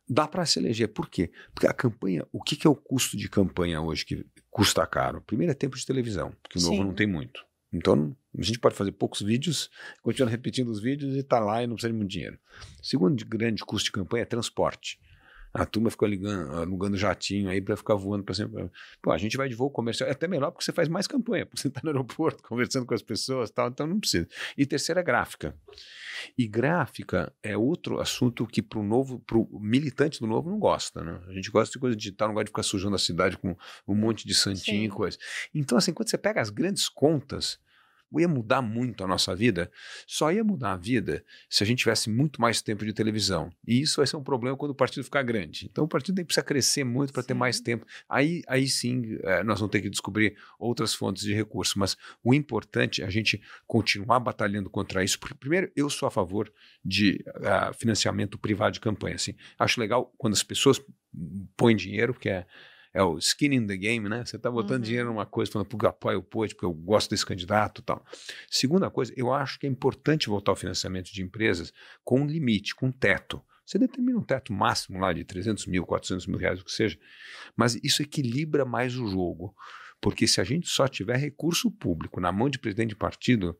dá para se eleger. Por quê? Porque a campanha, o que, que, é o custo de campanha hoje que custa caro? Primeiro é tempo de televisão, porque o Sim. novo não tem muito. Então, a gente pode fazer poucos vídeos, continuar repetindo os vídeos e tá lá e não precisa de muito dinheiro. Segundo grande custo de campanha é transporte. A turma ficou ligando, alugando jatinho aí para ficar voando para sempre. Pô, a gente vai de voo comercial, é até melhor porque você faz mais campanha, porque você está no aeroporto conversando com as pessoas tal, então não precisa. E terceira, gráfica. E gráfica é outro assunto que para o novo, para o militante do novo não gosta, né? A gente gosta de coisa digital, não gosta de ficar sujando a cidade com um monte de santinho Sim. e coisa. Então, assim, quando você pega as grandes contas, ia mudar muito a nossa vida, só ia mudar a vida se a gente tivesse muito mais tempo de televisão. E isso vai ser um problema quando o partido ficar grande. Então o partido tem que precisar crescer muito para ter mais tempo. Aí, aí sim é, nós vamos ter que descobrir outras fontes de recursos. Mas o importante é a gente continuar batalhando contra isso. Porque, primeiro, eu sou a favor de uh, financiamento privado de campanha. Assim. Acho legal quando as pessoas põem dinheiro, que é é o skin in the game, né? Você está botando Uhum. dinheiro numa coisa, falando porque eu apoio o Poit, porque eu gosto desse candidato e tal. Segunda coisa, eu acho que é importante voltar ao financiamento de empresas com um limite, com um teto. Você determina um teto máximo lá de 300 mil, 400 mil reais, o que seja, mas isso equilibra mais o jogo. Porque se a gente só tiver recurso público na mão de presidente de partido,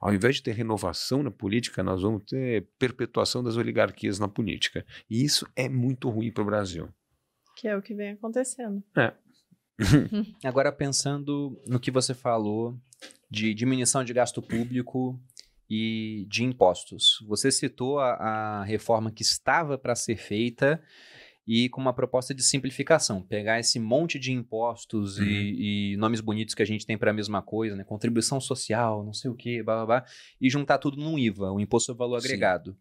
ao invés de ter renovação na política, nós vamos ter perpetuação das oligarquias na política. E isso é muito ruim para o Brasil. Que é o que vem acontecendo. Agora, pensando no que você falou de diminuição de gasto público e de impostos. Você citou a, a reforma que estava para ser feita e com uma proposta de simplificação. Pegar esse monte de impostos Uhum. e, e nomes bonitos que a gente tem para a mesma coisa, né? Contribuição social, não sei o quê, blá, blá, blá, e juntar tudo num IVA, o Imposto sobre Valor Sim. Agregado.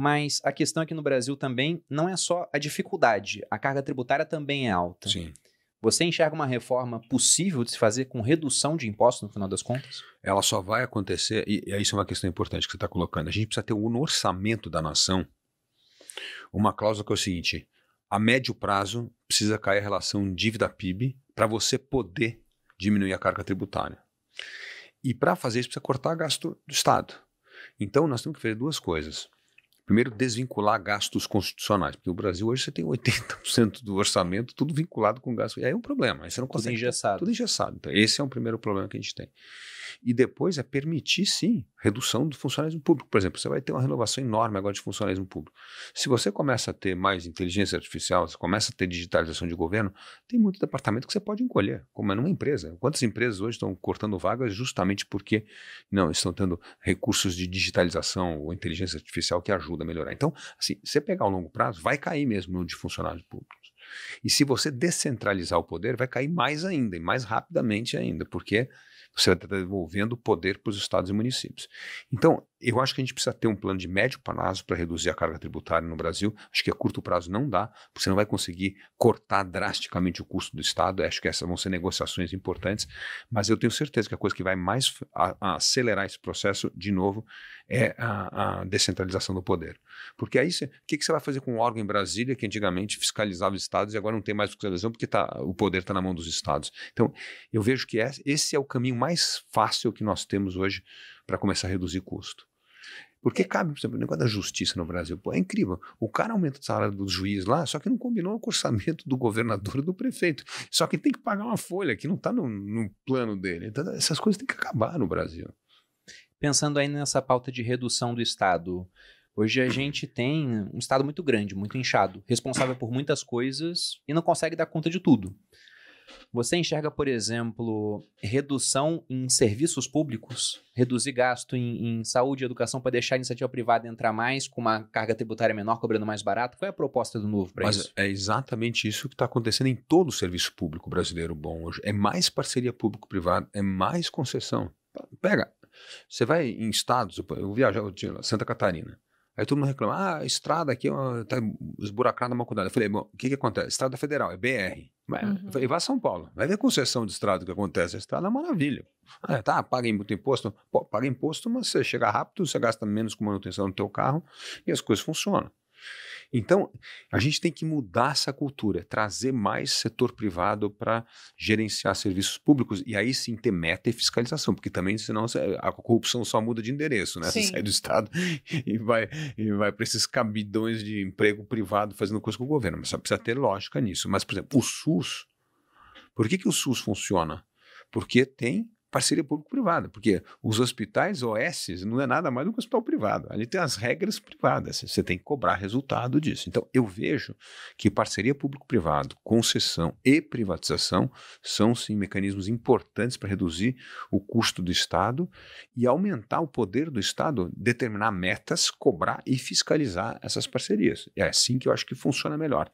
Mas a questão aqui no Brasil também não é só a dificuldade, a carga tributária também é alta. Sim. Você enxerga uma reforma possível de se fazer com redução de impostos no final das contas? Ela só vai acontecer, e, e isso é uma questão importante que você está colocando. A gente precisa ter no orçamento da nação uma cláusula que é o seguinte: a médio prazo precisa cair a relação dívida-PIB para você poder diminuir a carga tributária. E para fazer isso precisa cortar gasto do Estado. Então nós temos que fazer duas coisas. Primeiro, desvincular gastos constitucionais, porque no Brasil hoje você tem 80% do orçamento tudo vinculado com gasto. E aí é um problema, aí você não Tudo consegue engessado. tudo engessado. Então, esse é um primeiro problema que a gente tem. E depois é permitir, sim, redução do funcionalismo público. Por exemplo, você vai ter uma renovação enorme agora de funcionalismo público. Se você começa a ter mais inteligência artificial, você começa a ter digitalização de governo, tem muito departamento que você pode encolher, como é numa empresa. Quantas empresas hoje estão cortando vagas justamente porque não estão tendo recursos de digitalização ou inteligência artificial que ajuda a melhorar. Então, assim, você pegar ao longo prazo, vai cair mesmo no de funcionários públicos. E se você descentralizar o poder, vai cair mais ainda, e mais rapidamente ainda, porque você vai estar devolvendo o poder para os estados e municípios. Então, eu acho que a gente precisa ter um plano de médio prazo para reduzir a carga tributária no Brasil. Acho que a curto prazo não dá, porque você não vai conseguir cortar drasticamente o custo do Estado. Acho que essas vão ser negociações importantes, mas eu tenho certeza que a coisa que vai mais a- a acelerar esse processo, de novo, é a, a descentralização do poder. Porque aí, o que, que você vai fazer com um órgão em Brasília que antigamente fiscalizava os estados e agora não tem mais fiscalização porque tá, o poder está na mão dos estados? Então, eu vejo que esse é o caminho mais fácil que nós temos hoje para começar a reduzir custo. Porque cabe, por exemplo, o negócio da justiça no Brasil. Pô, é incrível. O cara aumenta o salário do juiz lá, só que não combinou com o orçamento do governador e do prefeito. Só que tem que pagar uma folha que não está no, no plano dele. Então, essas coisas têm que acabar no Brasil. Pensando aí nessa pauta de redução do Estado, hoje a gente tem um Estado muito grande, muito inchado, responsável por muitas coisas e não consegue dar conta de tudo. Você enxerga, por exemplo, redução em serviços públicos, reduzir gasto em, em saúde e educação para deixar a iniciativa privada entrar mais, com uma carga tributária menor, cobrando mais barato? Qual é a proposta do novo para Mas isso? é exatamente isso que está acontecendo em todo o serviço público brasileiro bom hoje. É mais parceria público-privada, é mais concessão. Pega, você vai em estados, eu- viajava Santa Catarina. Aí todo mundo reclama, ah, a estrada aqui está esburacada, mal cuidada. Eu falei, bom, o que, que acontece? Estrada federal, é BR. Vai, Uhum. vai a São Paulo, vai ver concessão de estrada que acontece. A estrada é uma maravilha. Ah, tá, paga muito imposto. Pô, paga imposto, mas você chega rápido, você gasta menos com manutenção do teu carro e as coisas funcionam. Então, a gente tem que mudar essa cultura, trazer mais setor privado para gerenciar serviços públicos e aí sim ter meta e fiscalização, porque também senão você- a corrupção só muda de endereço, né? Você Sim. sai do Estado e vai, e vai para esses cabidões de emprego privado fazendo coisa com o governo, mas só precisa ter lógica nisso. Mas, por exemplo, o SUS, por que, que o SUS funciona? Porque tem parceria público-privada, porque os hospitais OS não é nada mais do que um hospital privado. Ali tem as regras privadas, você tem que cobrar resultado disso. Então, eu vejo que parceria público-privado, concessão e privatização são, sim, mecanismos importantes para reduzir o custo do Estado e aumentar o poder do Estado, determinar metas, cobrar e fiscalizar essas parcerias. É assim que eu acho que funciona melhor.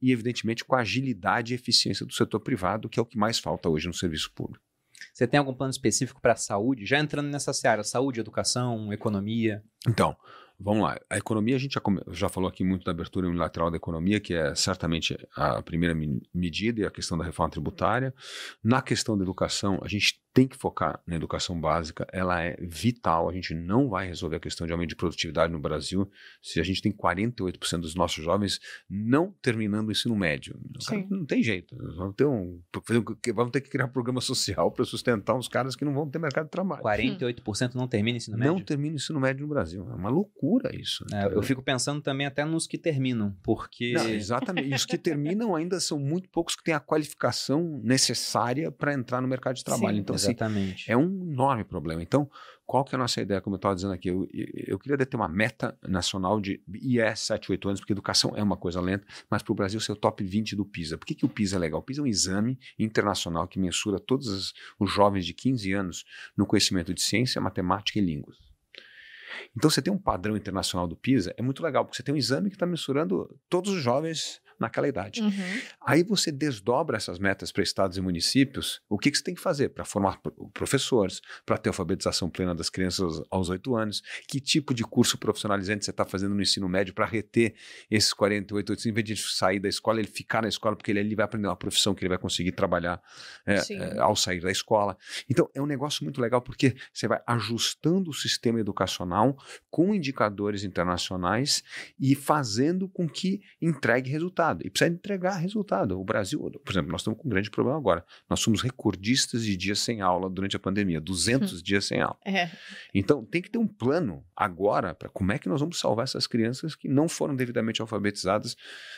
E, evidentemente, com a agilidade e eficiência do setor privado, que é o que mais falta hoje no serviço público. Você tem algum plano específico para a saúde? Já entrando nessa seara, saúde, educação, economia. Então, vamos lá. A economia, a gente já, come- já falou aqui muito da abertura unilateral da economia, que é certamente a primeira me- medida e a questão da reforma tributária. Na questão da educação, a gente tem que focar na educação básica, ela é vital. A gente não vai resolver a questão de aumento de produtividade no Brasil se a gente tem 48% dos nossos jovens não terminando o ensino médio. Cara, não tem jeito. Vamos ter, um, vamos ter que criar um programa social para sustentar os caras que não vão ter mercado de trabalho. 48% não termina o ensino médio? Não termina o ensino médio no Brasil. É uma loucura isso. É, eu fico pensando também até nos que terminam, porque. Não, exatamente. E os que terminam ainda são muito poucos que têm a qualificação necessária para entrar no mercado de trabalho. Sim, então, assim, exatamente. Assim, é um enorme problema. Então, qual que é a nossa ideia, como eu estava dizendo aqui? Eu, eu queria ter uma meta nacional de IE 7, 8 anos, porque educação é uma coisa lenta, mas para o Brasil ser o top 20 do PISA. Por que, que o PISA é legal? O PISA é um exame internacional que mensura todos os, os jovens de 15 anos no conhecimento de ciência, matemática e línguas. Então, você tem um padrão internacional do PISA, é muito legal, porque você tem um exame que está mensurando todos os jovens naquela idade. Uhum. Aí você desdobra essas metas para estados e municípios, o que, que você tem que fazer para formar professores, para ter alfabetização plena das crianças aos oito anos, que tipo de curso profissionalizante você está fazendo no ensino médio para reter esses 48, 8, em vez de sair da escola, ele ficar na escola, porque ele vai aprender uma profissão que ele vai conseguir trabalhar é, é, ao sair da escola. Então, é um negócio muito legal, porque você vai ajustando o sistema educacional com indicadores internacionais e fazendo com que entregue resultados resultado e precisa entregar resultado. O Brasil, por exemplo, nós estamos com um grande problema agora. Nós somos recordistas de dias sem aula durante a pandemia, 200 dias sem aula. É. Então, tem que ter um plano agora para como é que nós vamos salvar essas crianças que não foram devidamente alfabetizadas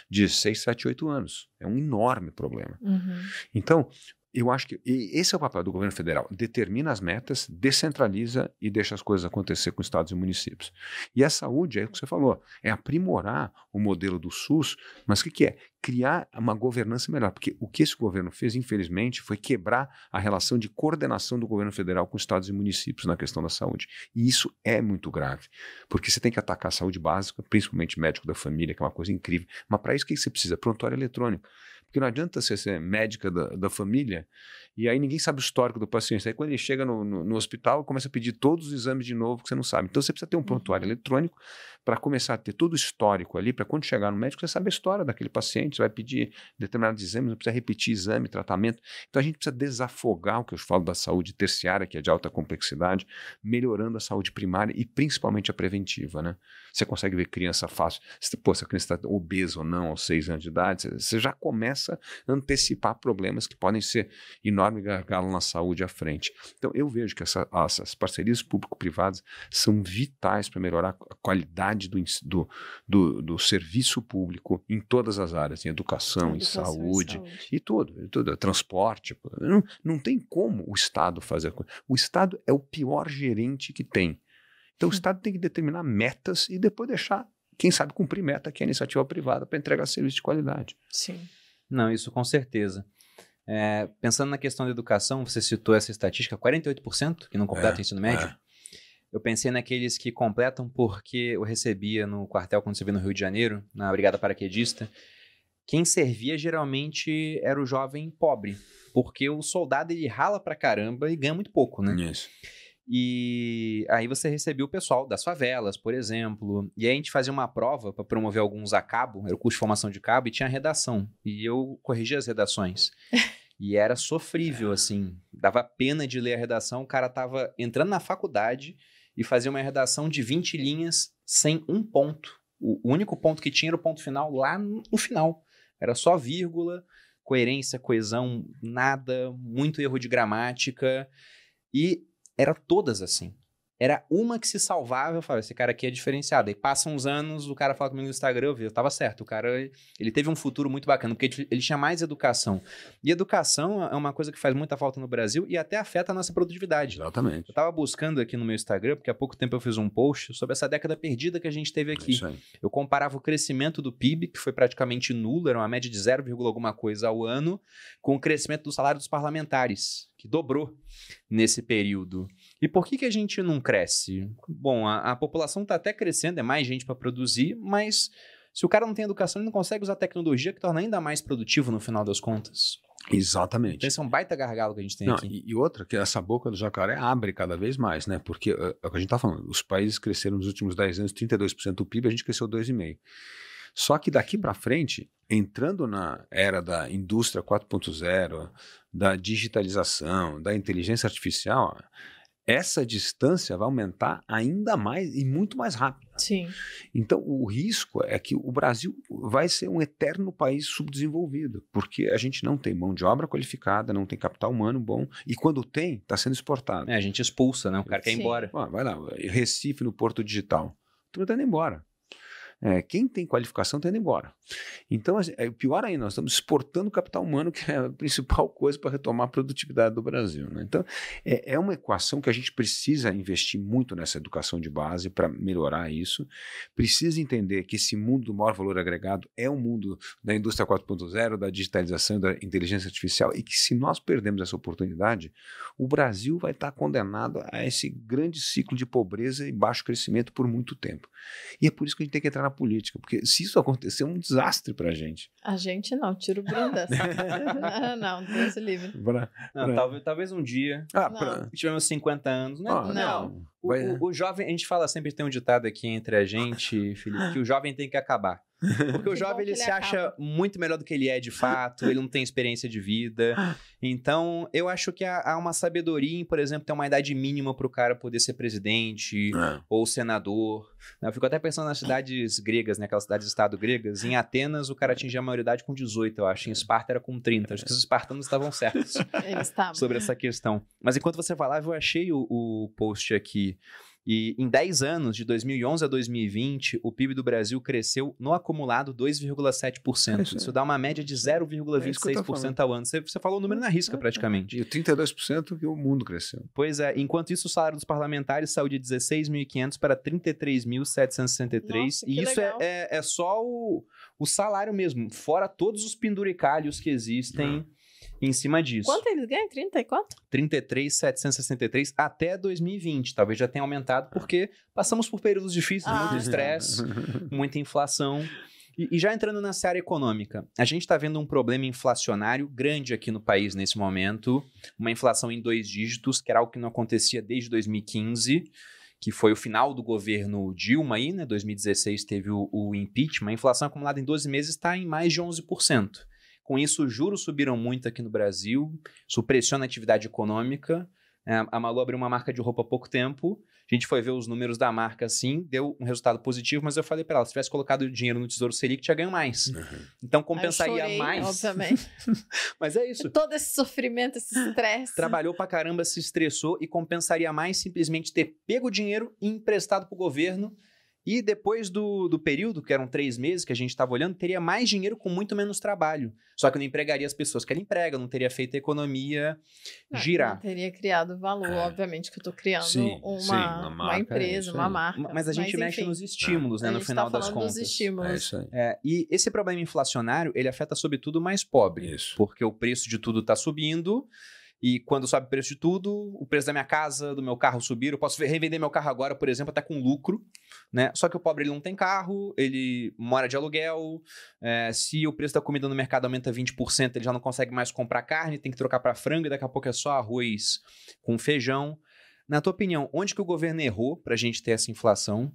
de 6, 7, 8 anos. É um enorme problema. Uhum. Então, eu acho que esse é o papel do governo federal. Determina as metas, descentraliza e deixa as coisas acontecer com estados e municípios. E a saúde, é o que você falou, é aprimorar o modelo do SUS, mas o que, que é? Criar uma governança melhor. Porque o que esse governo fez, infelizmente, foi quebrar a relação de coordenação do governo federal com estados e municípios na questão da saúde. E isso é muito grave, porque você tem que atacar a saúde básica, principalmente médico da família, que é uma coisa incrível. Mas para isso, o que você precisa? Prontuário eletrônico. Porque não adianta você ser médica da, da família e aí ninguém sabe o histórico do paciente. Aí quando ele chega no, no, no hospital, começa a pedir todos os exames de novo que você não sabe. Então você precisa ter um prontuário uhum. eletrônico para começar a ter todo o histórico ali, para quando chegar no médico, você sabe a história daquele paciente, você vai pedir determinados exames, não precisa repetir exame, tratamento. Então a gente precisa desafogar o que eu falo da saúde terciária, que é de alta complexidade, melhorando a saúde primária e principalmente a preventiva, né? Você consegue ver criança fácil. Se, pô, se a criança está obesa ou não aos seis anos de idade, você já começa a antecipar problemas que podem ser enorme gargalo na saúde à frente. Então eu vejo que essa, essas parcerias público-privadas são vitais para melhorar a qualidade do, do, do, do, serviço público em todas as áreas, em educação, em saúde, e saúde, e tudo, e tudo, transporte. Não, não tem como o Estado fazer. O Estado é o pior gerente que tem. Então o Estado tem que determinar metas e depois deixar, quem sabe, cumprir meta que é a iniciativa privada para entregar serviço de qualidade. Sim. Não, isso com certeza. É, pensando na questão da educação, você citou essa estatística, 48% que não completam é, ensino médio. É. Eu pensei naqueles que completam porque eu recebia no quartel quando você veio no Rio de Janeiro, na Brigada Paraquedista. Quem servia geralmente era o jovem pobre, porque o soldado ele rala pra caramba e ganha muito pouco, né? Isso. E aí você recebia o pessoal das favelas, por exemplo. E aí a gente fazia uma prova para promover alguns a cabo, era o curso de formação de cabo, e tinha redação. E eu corrigia as redações. e era sofrível, assim. Dava pena de ler a redação. O cara tava entrando na faculdade e fazia uma redação de 20 linhas sem um ponto. O único ponto que tinha era o ponto final lá no final. Era só vírgula, coerência, coesão, nada, muito erro de gramática. E era todas assim. Era uma que se salvava, eu falava, esse cara aqui é diferenciado. Aí passam uns anos, o cara fala comigo no Instagram, eu vi, eu tava certo. O cara, ele teve um futuro muito bacana, porque ele tinha mais educação. E educação é uma coisa que faz muita falta no Brasil e até afeta a nossa produtividade. Exatamente. Eu tava buscando aqui no meu Instagram, porque há pouco tempo eu fiz um post sobre essa década perdida que a gente teve aqui. É eu comparava o crescimento do PIB, que foi praticamente nulo, era uma média de 0, alguma coisa ao ano, com o crescimento do salário dos parlamentares, que dobrou nesse período. E por que, que a gente não cresce? Bom, a, a população está até crescendo, é mais gente para produzir, mas se o cara não tem educação, ele não consegue usar tecnologia que torna ainda mais produtivo no final das contas. Exatamente. Então, esse é um baita gargalo que a gente tem não, aqui. E, e, outra, que essa boca do jacaré abre cada vez mais, né? Porque é, é o que a gente está falando, os países cresceram nos últimos 10 anos 32% do PIB, a gente cresceu 2,5%. Só que daqui para frente, entrando na era da indústria 4.0, da digitalização, da inteligência artificial, essa distância vai aumentar ainda mais e muito mais rápido. Sim. Então, o risco é que o Brasil vai ser um eterno país subdesenvolvido, porque a gente não tem mão de obra qualificada, não tem capital humano bom, e quando tem, está sendo exportado. É, a gente expulsa, né? O cara quer ir embora. Vai lá, Recife no Porto Digital. Tudo está indo embora. É, quem tem qualificação está indo embora. Então, assim, é, pior ainda, nós estamos exportando capital humano, que é a principal coisa para retomar a produtividade do Brasil. né? Então, é, é uma equação que a gente precisa investir muito nessa educação de base para melhorar isso. Precisa entender que esse mundo do maior valor agregado é o mundo da indústria 4.0, da digitalização, da inteligência artificial, e que se nós perdemos essa oportunidade, o Brasil vai estar condenado a esse grande ciclo de pobreza e baixo crescimento por muito tempo. E é por isso que a gente tem que entrar na política, porque se isso acontecer, é um desastre para a gente. A gente não, tira o Bruno dessa. não, não, Deus livre. Pra- Não, pra- talvez, talvez um dia. Ah, Não. pra- Tivemos 50 anos, né? Ah, não. O, Vai- o- o jovem, a gente fala sempre, tem um ditado aqui entre a gente, Felipe, que o jovem tem que acabar. Porque o jovem ele que se ele acha acaba. muito melhor do que ele é de fato, ele não tem experiência de vida. Então, eu acho que há, há uma sabedoria em, por exemplo, ter uma idade mínima para o cara poder ser presidente É. ou senador. né? Eu fico até pensando nas cidades gregas, né? Aquelas cidades-estado gregas. Em Atenas, o cara atingia a maioridade com 18, eu acho. Em Esparta era com 30. Acho que os espartanos estavam certos Eles estavam. sobre essa questão. Mas enquanto você falava, eu achei o, o post aqui. E em 10 anos, de 2011 a 2020, o PIB do Brasil cresceu no acumulado 2,7%. É isso dá uma média de É isso que eu tô 0,26% ao ano. Você, você falou o número na risca, praticamente. E 32% que o mundo cresceu. Pois é, enquanto isso, o salário dos parlamentares saiu de 16.500 para 33.763. Nossa, que E isso é, é, é só o, o salário mesmo, fora todos os penduricalhos que existem em cima disso. Quanto eles ganham? 30 e quanto? 33,763 até 2020. Talvez já tenha aumentado porque passamos por períodos difíceis, Ah. muito estresse, muita inflação. E, e já entrando na área econômica, a gente está vendo um problema inflacionário grande aqui no país nesse momento, uma inflação em dois dígitos, que era algo que não acontecia desde 2015, que foi o final do governo Dilma aí, né? 2016 teve o, o impeachment, a inflação acumulada em 12 meses está em mais de 11%. Com isso, os juros subiram muito aqui no Brasil, isso pressiona a atividade econômica. É, a Malu abriu uma marca de roupa há pouco tempo. A gente foi ver os números da marca assim, deu um resultado positivo, mas eu falei para ela: se tivesse colocado o dinheiro no Tesouro Selic, tinha ganho mais. Então Aí eu compensaria chorei, mais. Obviamente. Mas é isso. Todo esse sofrimento, esse estresse. Trabalhou pra caramba, se estressou e compensaria mais simplesmente ter pego o dinheiro e emprestado pro governo. E depois do, do período, que eram três meses que a gente estava olhando, teria mais dinheiro com muito menos trabalho. Só que não empregaria as pessoas que ela emprega, não teria feito a economia Não, girar. Não teria criado valor, É. obviamente, que eu tô criando Sim, uma, sim, uma uma, marca, é empresa, isso uma marca. Mas a gente mexe enfim, nos estímulos, né, a no gente final tá das contas. dos estímulos. É isso aí. É, e esse problema inflacionário, ele afeta sobretudo o mais pobre. Isso. Porque o preço de tudo está subindo. E quando sobe o preço de tudo, o preço da minha casa, do meu carro subir. Eu posso ve- revender meu carro agora, por exemplo, até com lucro. Né? Só que o pobre ele não tem carro, ele mora de aluguel. é, se o preço da comida no mercado aumenta 20%, ele já não consegue mais comprar carne, tem que trocar para frango e daqui a pouco é só arroz com feijão. Na tua opinião, onde que o governo errou para a gente ter essa inflação?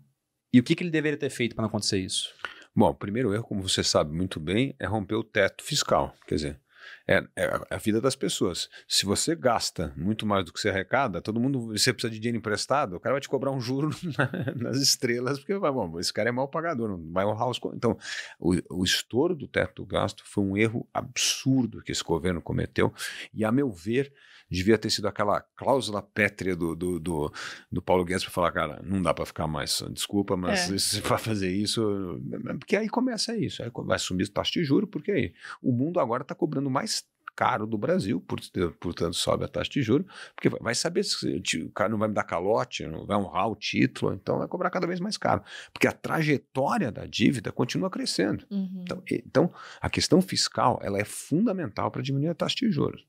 E o que, que ele deveria ter feito para não acontecer isso? Bom, o primeiro erro, como você sabe muito bem, é romper o teto fiscal. Quer dizer, é, é a- vida das pessoas. Se você gasta muito mais do que você arrecada, todo mundo. Você precisa de dinheiro emprestado, o cara vai te cobrar um juro na- nas estrelas, porque vai, bom, esse cara é mal pagador, não vai honrar os. Então, o, o estouro do teto do gasto foi um erro absurdo que esse governo cometeu, e, a meu ver, devia ter sido aquela cláusula pétrea do, do, do, do Paulo Guedes para falar, cara, não dá para ficar mais, desculpa, mas É. se vai fazer isso, porque aí começa isso, aí vai sumir taxa de juro, porque aí o mundo agora está cobrando mais caro do Brasil, por- portanto sobe a taxa de juro, porque vai- saber se o cara não vai me dar calote, não vai honrar o título, então vai cobrar cada vez mais caro, porque a trajetória da dívida continua crescendo. Uhum. Então, então, a questão fiscal ela é fundamental para diminuir a taxa de juros.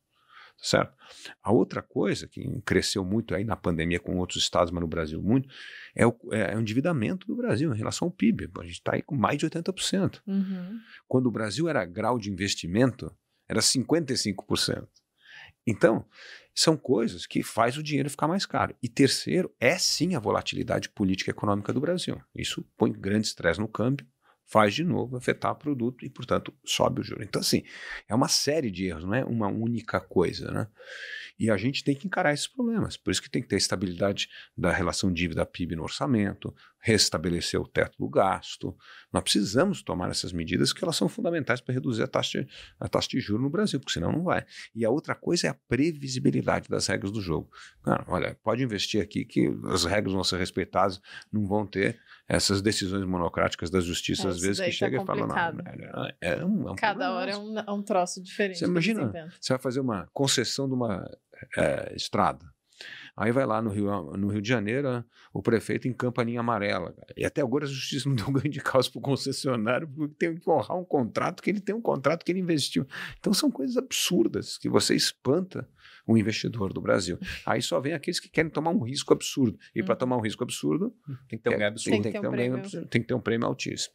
Certo? A outra coisa que cresceu muito aí na pandemia com outros estados, mas no Brasil muito, é o, é o endividamento do Brasil em relação ao PIB. A gente está aí com mais de 80%. Uhum. Quando o Brasil era grau de investimento, era 55%. Então, são coisas que faz o dinheiro ficar mais caro. E terceiro, é sim a volatilidade política e econômica do Brasil. Isso põe grande estresse no câmbio, faz de novo afetar o produto e, portanto, sobe o juro. Então, assim, é uma série de erros, não é uma única coisa, né? E a gente tem que encarar esses problemas. Por isso que tem que ter estabilidade da relação dívida-PIB no orçamento, restabelecer o teto do gasto. Nós precisamos tomar essas medidas que elas são fundamentais para reduzir a taxa, a taxa de juros no Brasil, porque senão não vai. E a outra coisa é a previsibilidade das regras do jogo. Cara, olha, pode investir aqui que as regras vão ser respeitadas, não vão ter essas decisões monocráticas da justiça, É, às vezes, que tá chega e fala, não, é, é um, é um Cada hora é um, é um troço diferente. Você imagina? Você vai fazer uma concessão de uma é, estrada. Aí vai lá no Rio, no Rio de Janeiro, o prefeito encampa a linha amarela. cara. E até agora a justiça não deu ganho de causa para o concessionário, porque tem que honrar um contrato que ele tem um contrato que ele investiu. Então são coisas absurdas que você espanta o investidor do Brasil. Aí só vem aqueles que querem tomar um risco absurdo. E para Uhum. tomar um risco absurdo, Tem que ter um é, ganho absurdo. Tem que ter um prêmio. absurdo, tem que ter um prêmio altíssimo.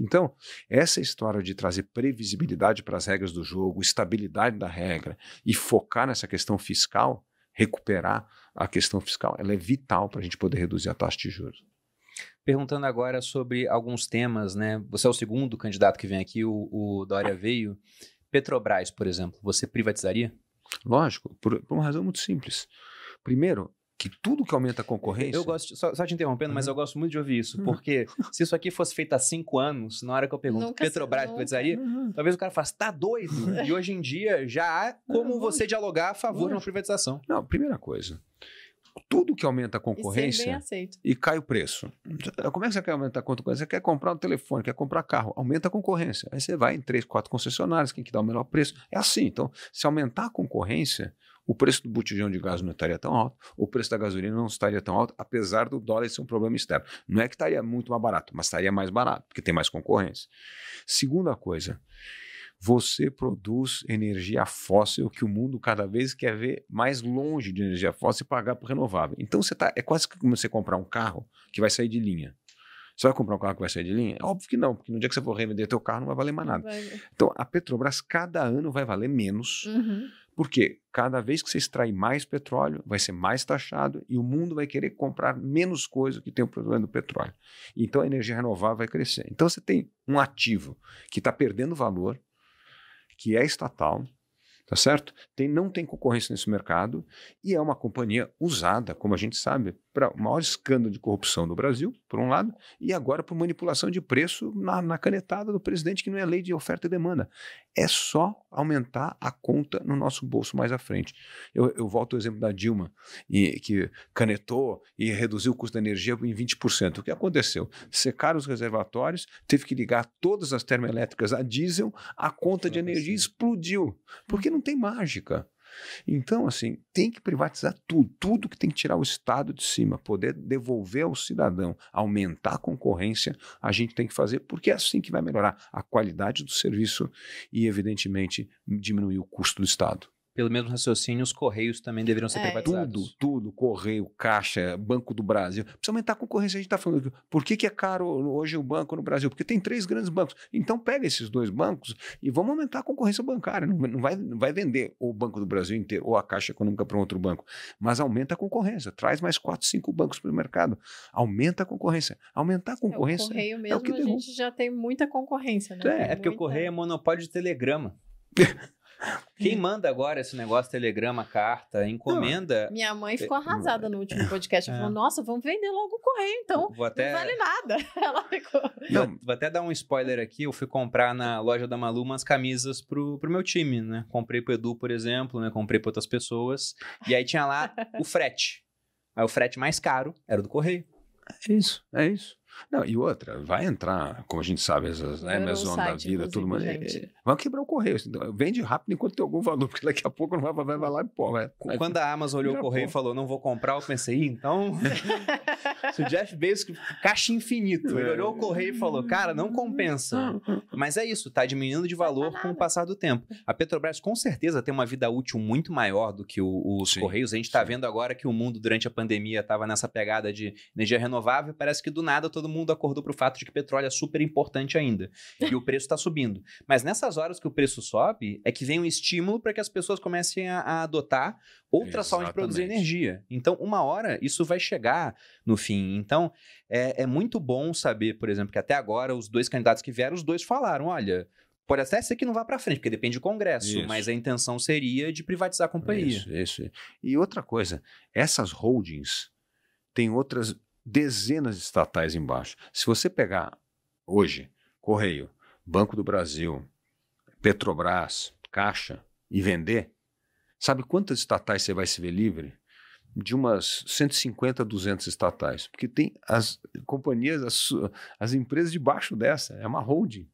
Então, essa história de trazer previsibilidade para as regras do jogo, estabilidade da regra e focar nessa questão fiscal, recuperar a questão fiscal, ela é vital para a gente poder reduzir a taxa de juros. Perguntando agora sobre alguns temas, né? Você é o segundo candidato que vem aqui, o, o Dória veio. Petrobras, por exemplo, você privatizaria? Lógico, por, por uma razão muito simples. Primeiro, que tudo que aumenta a concorrência. Eu gosto, só, só te interrompendo, mas Uhum. eu gosto muito de ouvir isso, Uhum. porque se isso aqui fosse feito há cinco anos, na hora que eu pergunto, Nunca Petrobras nunca. privatizaria? Uhum. Talvez o cara faça, tá doido? E hoje em dia já há como Não, você dialogar a favor de uma privatização. Não, primeira coisa. Tudo que aumenta a concorrência aceito. e cai o preço. Como é que você quer aumentar a concorrência? Você quer comprar um telefone, quer comprar carro, aumenta a concorrência. Aí você vai em três, quatro concessionárias, quem que dá o menor preço. É assim. Então, se aumentar a concorrência, o preço do botijão de gás não estaria tão alto, o preço da gasolina não estaria tão alto, apesar do dólar ser um problema externo. Não é que estaria muito mais barato, mas estaria mais barato, porque tem mais concorrência. Segunda coisa, você produz energia fóssil que o mundo cada vez quer ver mais longe de energia fóssil e pagar por renovável. Então você tá, é quase que como você comprar um carro que vai sair de linha. Você vai comprar um carro que vai sair de linha? É óbvio que não, porque no dia que você for revender teu carro não vai valer mais nada. Vai- Então a Petrobras cada ano vai valer menos, Uhum. Porque cada vez que você extrair mais petróleo, vai ser mais taxado e o mundo vai querer comprar menos coisa que tem o problema do petróleo. Então a energia renovável vai crescer. Então você tem um ativo que está perdendo valor, que é estatal, tá certo? Tem, não tem concorrência nesse mercado e é uma companhia usada, como a gente sabe, para o maior escândalo de corrupção do Brasil, por um lado, e agora por manipulação de preço na, na canetada do presidente, que não é lei de oferta e demanda. É só aumentar a conta no nosso bolso mais à frente. Eu, eu volto ao exemplo da Dilma, e, que canetou e reduziu o custo da energia em 20%. O que aconteceu? Secaram os reservatórios, teve que ligar todas as termoelétricas a diesel, a conta de energia explodiu, porque não tem mágica. Então, assim, tem que privatizar tudo, tudo que tem que tirar o Estado de cima, poder devolver ao cidadão, aumentar a concorrência, a gente tem que fazer, porque é assim que vai melhorar a qualidade do serviço e, evidentemente, diminuir o custo do Estado. Pelo mesmo raciocínio, os Correios também deveriam ser É. privatizados. Tudo, tudo, Correio, Caixa, Banco do Brasil. Precisa aumentar a concorrência. A gente está falando, aqui, por que, que é caro hoje o banco no Brasil? Porque tem três grandes bancos. Então pega esses dois bancos e vamos aumentar a concorrência bancária. Não, não vai, não vai vender o Banco do Brasil inteiro ou a Caixa Econômica para um outro banco, mas aumenta a concorrência. Traz mais quatro, cinco bancos para o mercado. Aumenta a concorrência. Aumentar a É, o concorrência. correio o mesmo, que a derruba. gente já tem muita concorrência, né? É, É porque o muita- Correio é monopólio de telegrama. Quem manda agora esse negócio, telegrama, carta, encomenda. Minha mãe ficou É, arrasada no último podcast. Ela É. falou, nossa, vamos vender logo o correio, então. Vou até, Não vale nada. Ela ficou... Não, vou até dar um spoiler aqui. Eu fui comprar na loja da Malu umas camisas pro, pro meu time, né? Comprei pro Edu, por exemplo, né? Comprei pra outras pessoas. E aí tinha lá o frete. Aí o frete mais caro era o do Correio. É isso, é isso. Não, e outra, vai entrar, como a gente sabe, essas o Amazon da vida, tudo mais. é, Vão quebrar o correio. assim, Vende rápido enquanto tem algum valor, porque daqui a pouco não vai, vai, vai lá e pô. Vai, vai- Quando a Amazon olhou o Correio pô. e falou, não vou comprar, eu pensei, "Ih, então... Se o Jeff Bezos, caixa infinito, ele É. olhou o Correio e falou, cara, não compensa. Mas é isso, tá diminuindo de valor Vai com o nada. passar do tempo. A Petrobras com certeza tem uma vida útil muito maior do que o- os Sim, Correios. A gente está vendo agora que o mundo durante a pandemia estava nessa pegada de energia renovável. Parece que do nada todo todo mundo acordou para o fato de que petróleo é super importante ainda e o preço está subindo. Mas nessas horas que o preço sobe, é que vem um estímulo para que as pessoas comecem a, a adotar outras formas de produzir energia. Então, uma hora isso vai chegar no fim. Então, é, é muito bom saber, por exemplo, que até agora os dois candidatos que vieram, os dois falaram: olha. Pode até ser que não vá para frente, porque depende do Congresso, Isso. mas a intenção seria de privatizar a companhia. Isso, isso. E outra coisa, essas holdings têm outras dezenas de estatais embaixo. Se você pegar hoje Correio, Banco do Brasil, Petrobras, Caixa e vender, sabe quantas estatais você vai se ver livre? De umas 150 a 200 estatais, porque tem as companhias, as, as empresas debaixo dessa, é uma holding.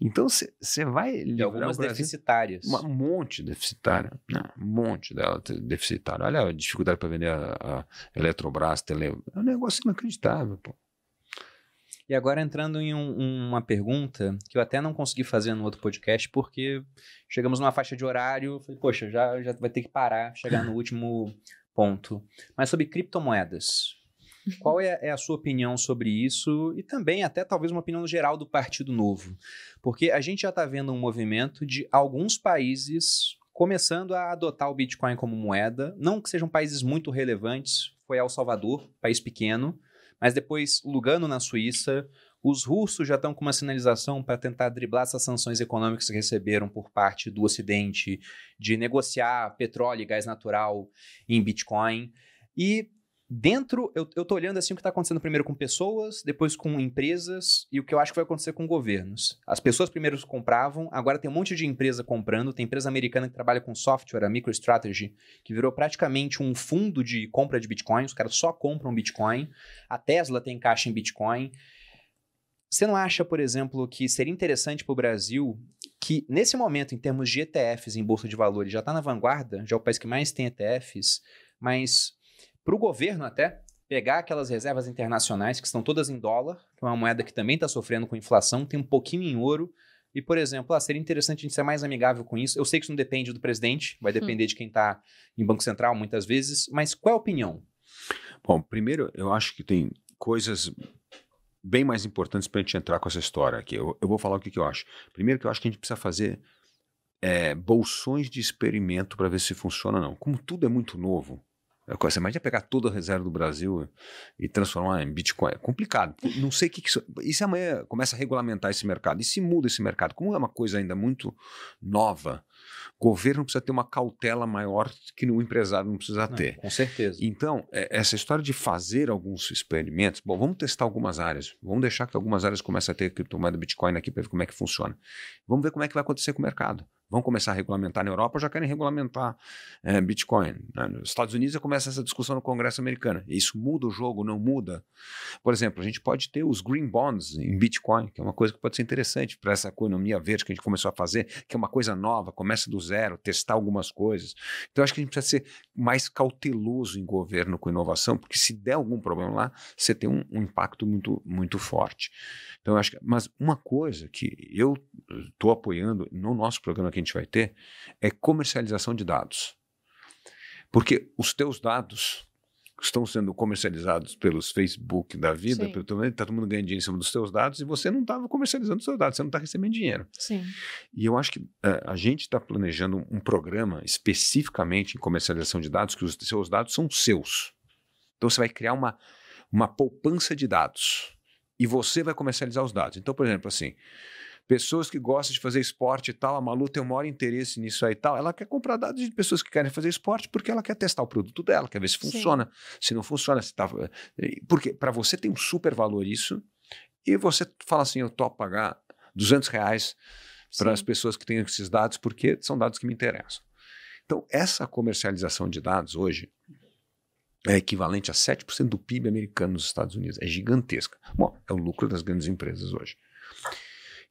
Então você vai E algumas deficitárias. uma- um monte deficitária. Não, um monte dela deficitária. Olha a dificuldade para vender a, a Eletrobras, Tele. É um negócio inacreditável, pô. E agora entrando em um- uma pergunta que eu até não consegui fazer no outro podcast, porque chegamos numa faixa de horário, falei, poxa, já, já vai ter que parar, chegar no último ponto. Mas sobre criptomoedas. Qual é, é a sua opinião sobre isso? E também até talvez uma opinião geral do Partido Novo. Porque a gente já está vendo um movimento de alguns países começando a adotar o Bitcoin como moeda, não que sejam países muito relevantes, foi El Salvador, país pequeno, mas depois Lugano na Suíça, os russos já estão com uma sinalização para tentar driblar essas sanções econômicas que receberam por parte do Ocidente de negociar petróleo e gás natural em Bitcoin. E dentro, eu, tô olhando assim o que está acontecendo primeiro com pessoas, depois com empresas e o que eu acho que vai acontecer com governos. As pessoas primeiro compravam, agora tem um monte de empresa comprando, tem empresa americana que trabalha com software, a MicroStrategy, que virou praticamente um fundo de compra de Bitcoin, os caras só compram Bitcoin. A Tesla tem caixa em Bitcoin. Você não acha, por exemplo, que seria interessante para o Brasil que, nesse momento, em termos de ETFs em Bolsa de Valores, já está na vanguarda, já é o país que mais tem ETFs, mas para o governo até pegar aquelas reservas internacionais que estão todas em dólar, que é uma moeda que também está sofrendo com inflação, tem um pouquinho em ouro, e, por exemplo, ah, seria interessante a gente ser mais amigável com isso. Eu sei que isso não depende do presidente, vai depender de quem está em Banco Central muitas vezes, mas qual é a opinião? Bom, primeiro, eu acho que tem coisas bem mais importantes para a gente entrar com essa história aqui. Eu, eu vou falar o que, que eu acho. Primeiro, que eu acho que a gente precisa fazer é, bolsões de experimento para ver se funciona ou não. Como tudo é muito novo, é você imagina pegar toda a reserva do Brasil e transformar em Bitcoin. É complicado. Não sei o que, que isso. E se amanhã começa a regulamentar esse mercado? E se muda esse mercado? Como é uma coisa ainda muito nova, governo precisa ter uma cautela maior que o empresário não precisa Não, ter. com certeza. Então, é- essa história de fazer alguns experimentos, bom, vamos testar algumas áreas, vamos deixar que algumas áreas comecem a ter criptomoeda Bitcoin aqui para ver como é que funciona. Vamos ver como é que vai acontecer com o mercado. Vão começar a regulamentar na Europa, já querem regulamentar é, Bitcoin. né? Nos Estados Unidos já começa essa discussão no Congresso americano. Isso muda o jogo, não muda? Por exemplo, a gente pode ter os green bonds em Bitcoin, que é uma coisa que pode ser interessante para essa economia verde que a gente começou a fazer, que é uma coisa nova, começa do zero, testar algumas coisas. Então, acho que a gente precisa ser mais cauteloso em governo com inovação, porque se der algum problema lá, você tem um, um impacto muito, muito forte. Então, acho que, mas uma coisa que eu estou apoiando no nosso programa que a gente vai ter é comercialização de dados. Porque os teus dados estão sendo comercializados pelos Facebook da vida, Sim. pelo teu- tá todo mundo ganhando dinheiro em cima dos teus dados e você não estava comercializando os seus dados, você não está recebendo dinheiro. Sim. E eu acho que eh, a gente está planejando um, um programa especificamente em comercialização de dados, que os seus dados são seus. Então você vai criar uma, uma poupança de dados e você vai comercializar os dados. Então, por exemplo, assim, pessoas que gostam de fazer esporte e tal, a Malu tem o maior interesse nisso aí e tal, ela quer comprar dados de pessoas que querem fazer esporte porque ela quer testar o produto dela, quer ver se Sim. funciona. Se não funciona, se tá. eh, Porque para você tem um super valor isso, e você fala assim: eu topo pagar 200 reais para as Sim. pessoas que têm esses dados, porque são dados que me interessam. Então, essa comercialização de dados hoje é equivalente a 7% do PIB americano nos Estados Unidos. É gigantesca. Bom, é o lucro das grandes empresas hoje.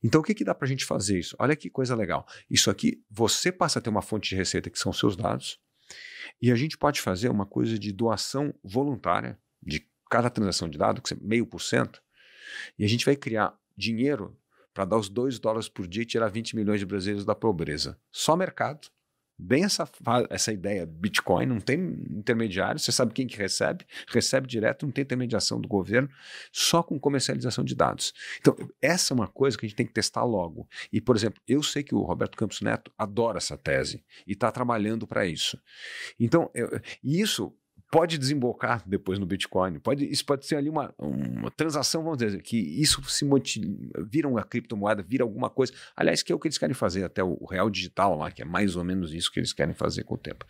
Então, o que, que dá para a gente fazer isso? Olha que coisa legal. Isso aqui, você passa a ter uma fonte de receita que são seus dados, e a gente pode fazer uma coisa de doação voluntária de cada transação de dados, que é meio por cento, e a gente vai criar dinheiro para dar os 2 dólares por dia e tirar 20 milhões de brasileiros da pobreza. Só mercado Bem essa, essa ideia, Bitcoin não tem intermediário, você sabe quem que recebe, recebe direto, não tem intermediação do governo, só com comercialização de dados. Então, essa é uma coisa que a gente tem que testar logo. E, por exemplo, eu sei que o Roberto Campos Neto adora essa tese e está trabalhando para isso. Então, eu, isso pode desembocar depois no Bitcoin. Pode, isso pode ser ali uma, uma transação, vamos dizer, que isso se vira uma criptomoeda, vira alguma coisa. Aliás, que é o que eles querem fazer, até o, real digital lá, que é mais ou menos isso que eles querem fazer com o tempo.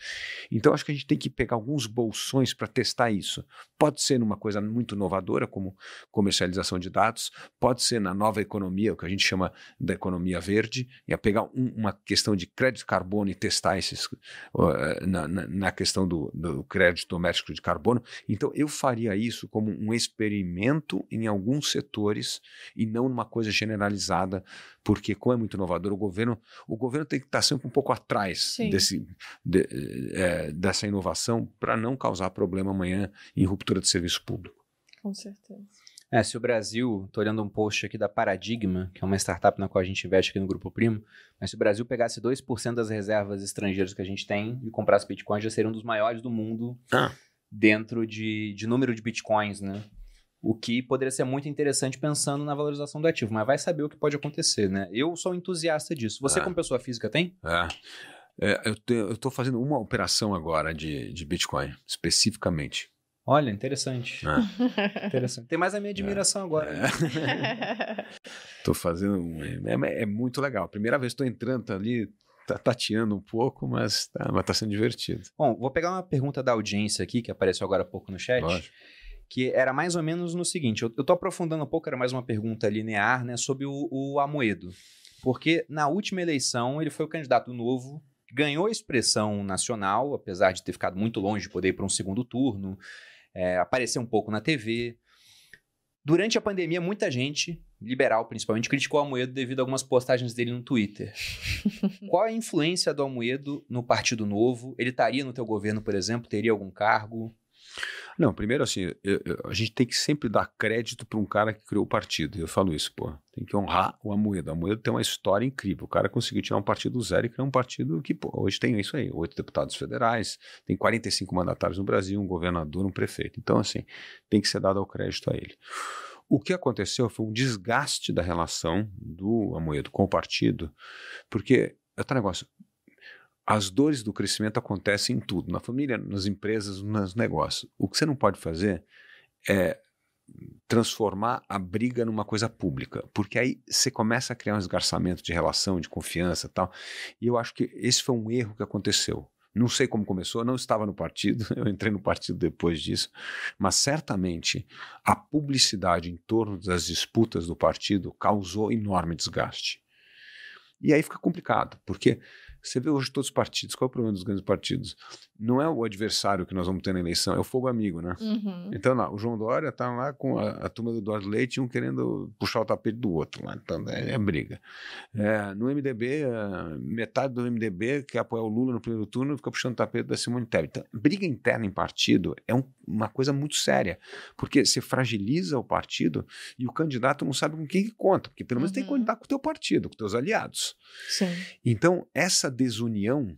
Então, acho que a gente tem que pegar alguns bolsões para testar isso. Pode ser numa coisa muito inovadora, como comercialização de dados, pode ser na nova economia, o que a gente chama da economia verde, e a pegar um, uma questão de crédito carbono e testar esses uh, na, na, na, questão do, do crédito doméstico de carbono. Então, eu faria isso como um experimento em alguns setores e não numa coisa generalizada, porque como é muito inovador, o governo, o governo tem que estar sempre um pouco atrás desse, de, é, dessa inovação para não causar problema amanhã em ruptura de serviço público. Com certeza. É, se o Brasil, estou olhando um post aqui da Paradigma, que é uma startup na qual a gente investe aqui no Grupo Primo, mas se o Brasil pegasse 2% das reservas estrangeiras que a gente tem e comprasse Bitcoin, já seria um dos maiores do mundo ah dentro de, de número de bitcoins, né? O que poderia ser muito interessante pensando na valorização do ativo, mas vai saber o que pode acontecer, né? Eu sou entusiasta disso. Você, é. como pessoa física, tem? É. é eu estou fazendo uma operação agora de, de Bitcoin, especificamente. Olha, interessante. É. interessante. Tem mais a minha admiração é. agora. Estou é. fazendo. É, é, muito legal. Primeira vez estou entrando ali, tá tateando um pouco, mas tá, mas tá sendo divertido. Bom, vou pegar uma pergunta da audiência aqui, que apareceu agora há pouco no chat. Lógico. Que era mais ou menos no seguinte: eu, eu tô aprofundando um pouco, era mais uma pergunta linear, né, sobre o, o Amoedo. Porque na última eleição ele foi o candidato novo, ganhou expressão nacional, apesar de ter ficado muito longe de poder ir para um segundo turno, é, apareceu um pouco na TV. Durante a pandemia, muita gente liberal principalmente, criticou o Almoedo devido a algumas postagens dele no Twitter. Qual a influência do Almoedo no Partido Novo? Ele estaria no teu governo, por exemplo? Teria algum cargo? Não, primeiro assim, eu, eu, a gente tem que sempre dar crédito para um cara que criou o partido. Eu falo isso, pô. Tem que honrar o Amoedo. O Amoedo tem uma história incrível. O cara conseguiu tirar um partido zero e criar um partido que, pô, hoje tem isso aí: oito deputados federais, tem 45 mandatários no Brasil, um governador, um prefeito. Então, assim, tem que ser dado o crédito a ele. O que aconteceu foi um desgaste da relação do Amoedo com o partido, porque é outro negócio. As dores do crescimento acontecem em tudo, na família, nas empresas, nos negócios. O que você não pode fazer é transformar a briga numa coisa pública, porque aí você começa a criar um esgarçamento de relação, de confiança, tal. E eu acho que esse foi um erro que aconteceu. Não sei como começou, não estava no partido, eu entrei no partido depois disso, mas certamente a publicidade em torno das disputas do partido causou enorme desgaste. E aí fica complicado, porque você vê hoje todos os partidos, qual é o problema dos grandes partidos? Não é o adversário que nós vamos ter na eleição, é o fogo amigo, né? Uhum. Então, lá, o João Dória está lá com a, a, turma do Eduardo Leite, um querendo puxar o tapete do outro, lá, então é, é briga. É, no MDB, é, metade do MDB que apoia o Lula no primeiro turno fica puxando o tapete da Simone Tebet. Então, briga interna em partido é um, uma coisa muito séria, porque você fragiliza o partido e o candidato não sabe com quem que conta, porque pelo menos uhum. tem que uhum. contar com o teu partido, com os teus aliados. Sim. Então, essa desunião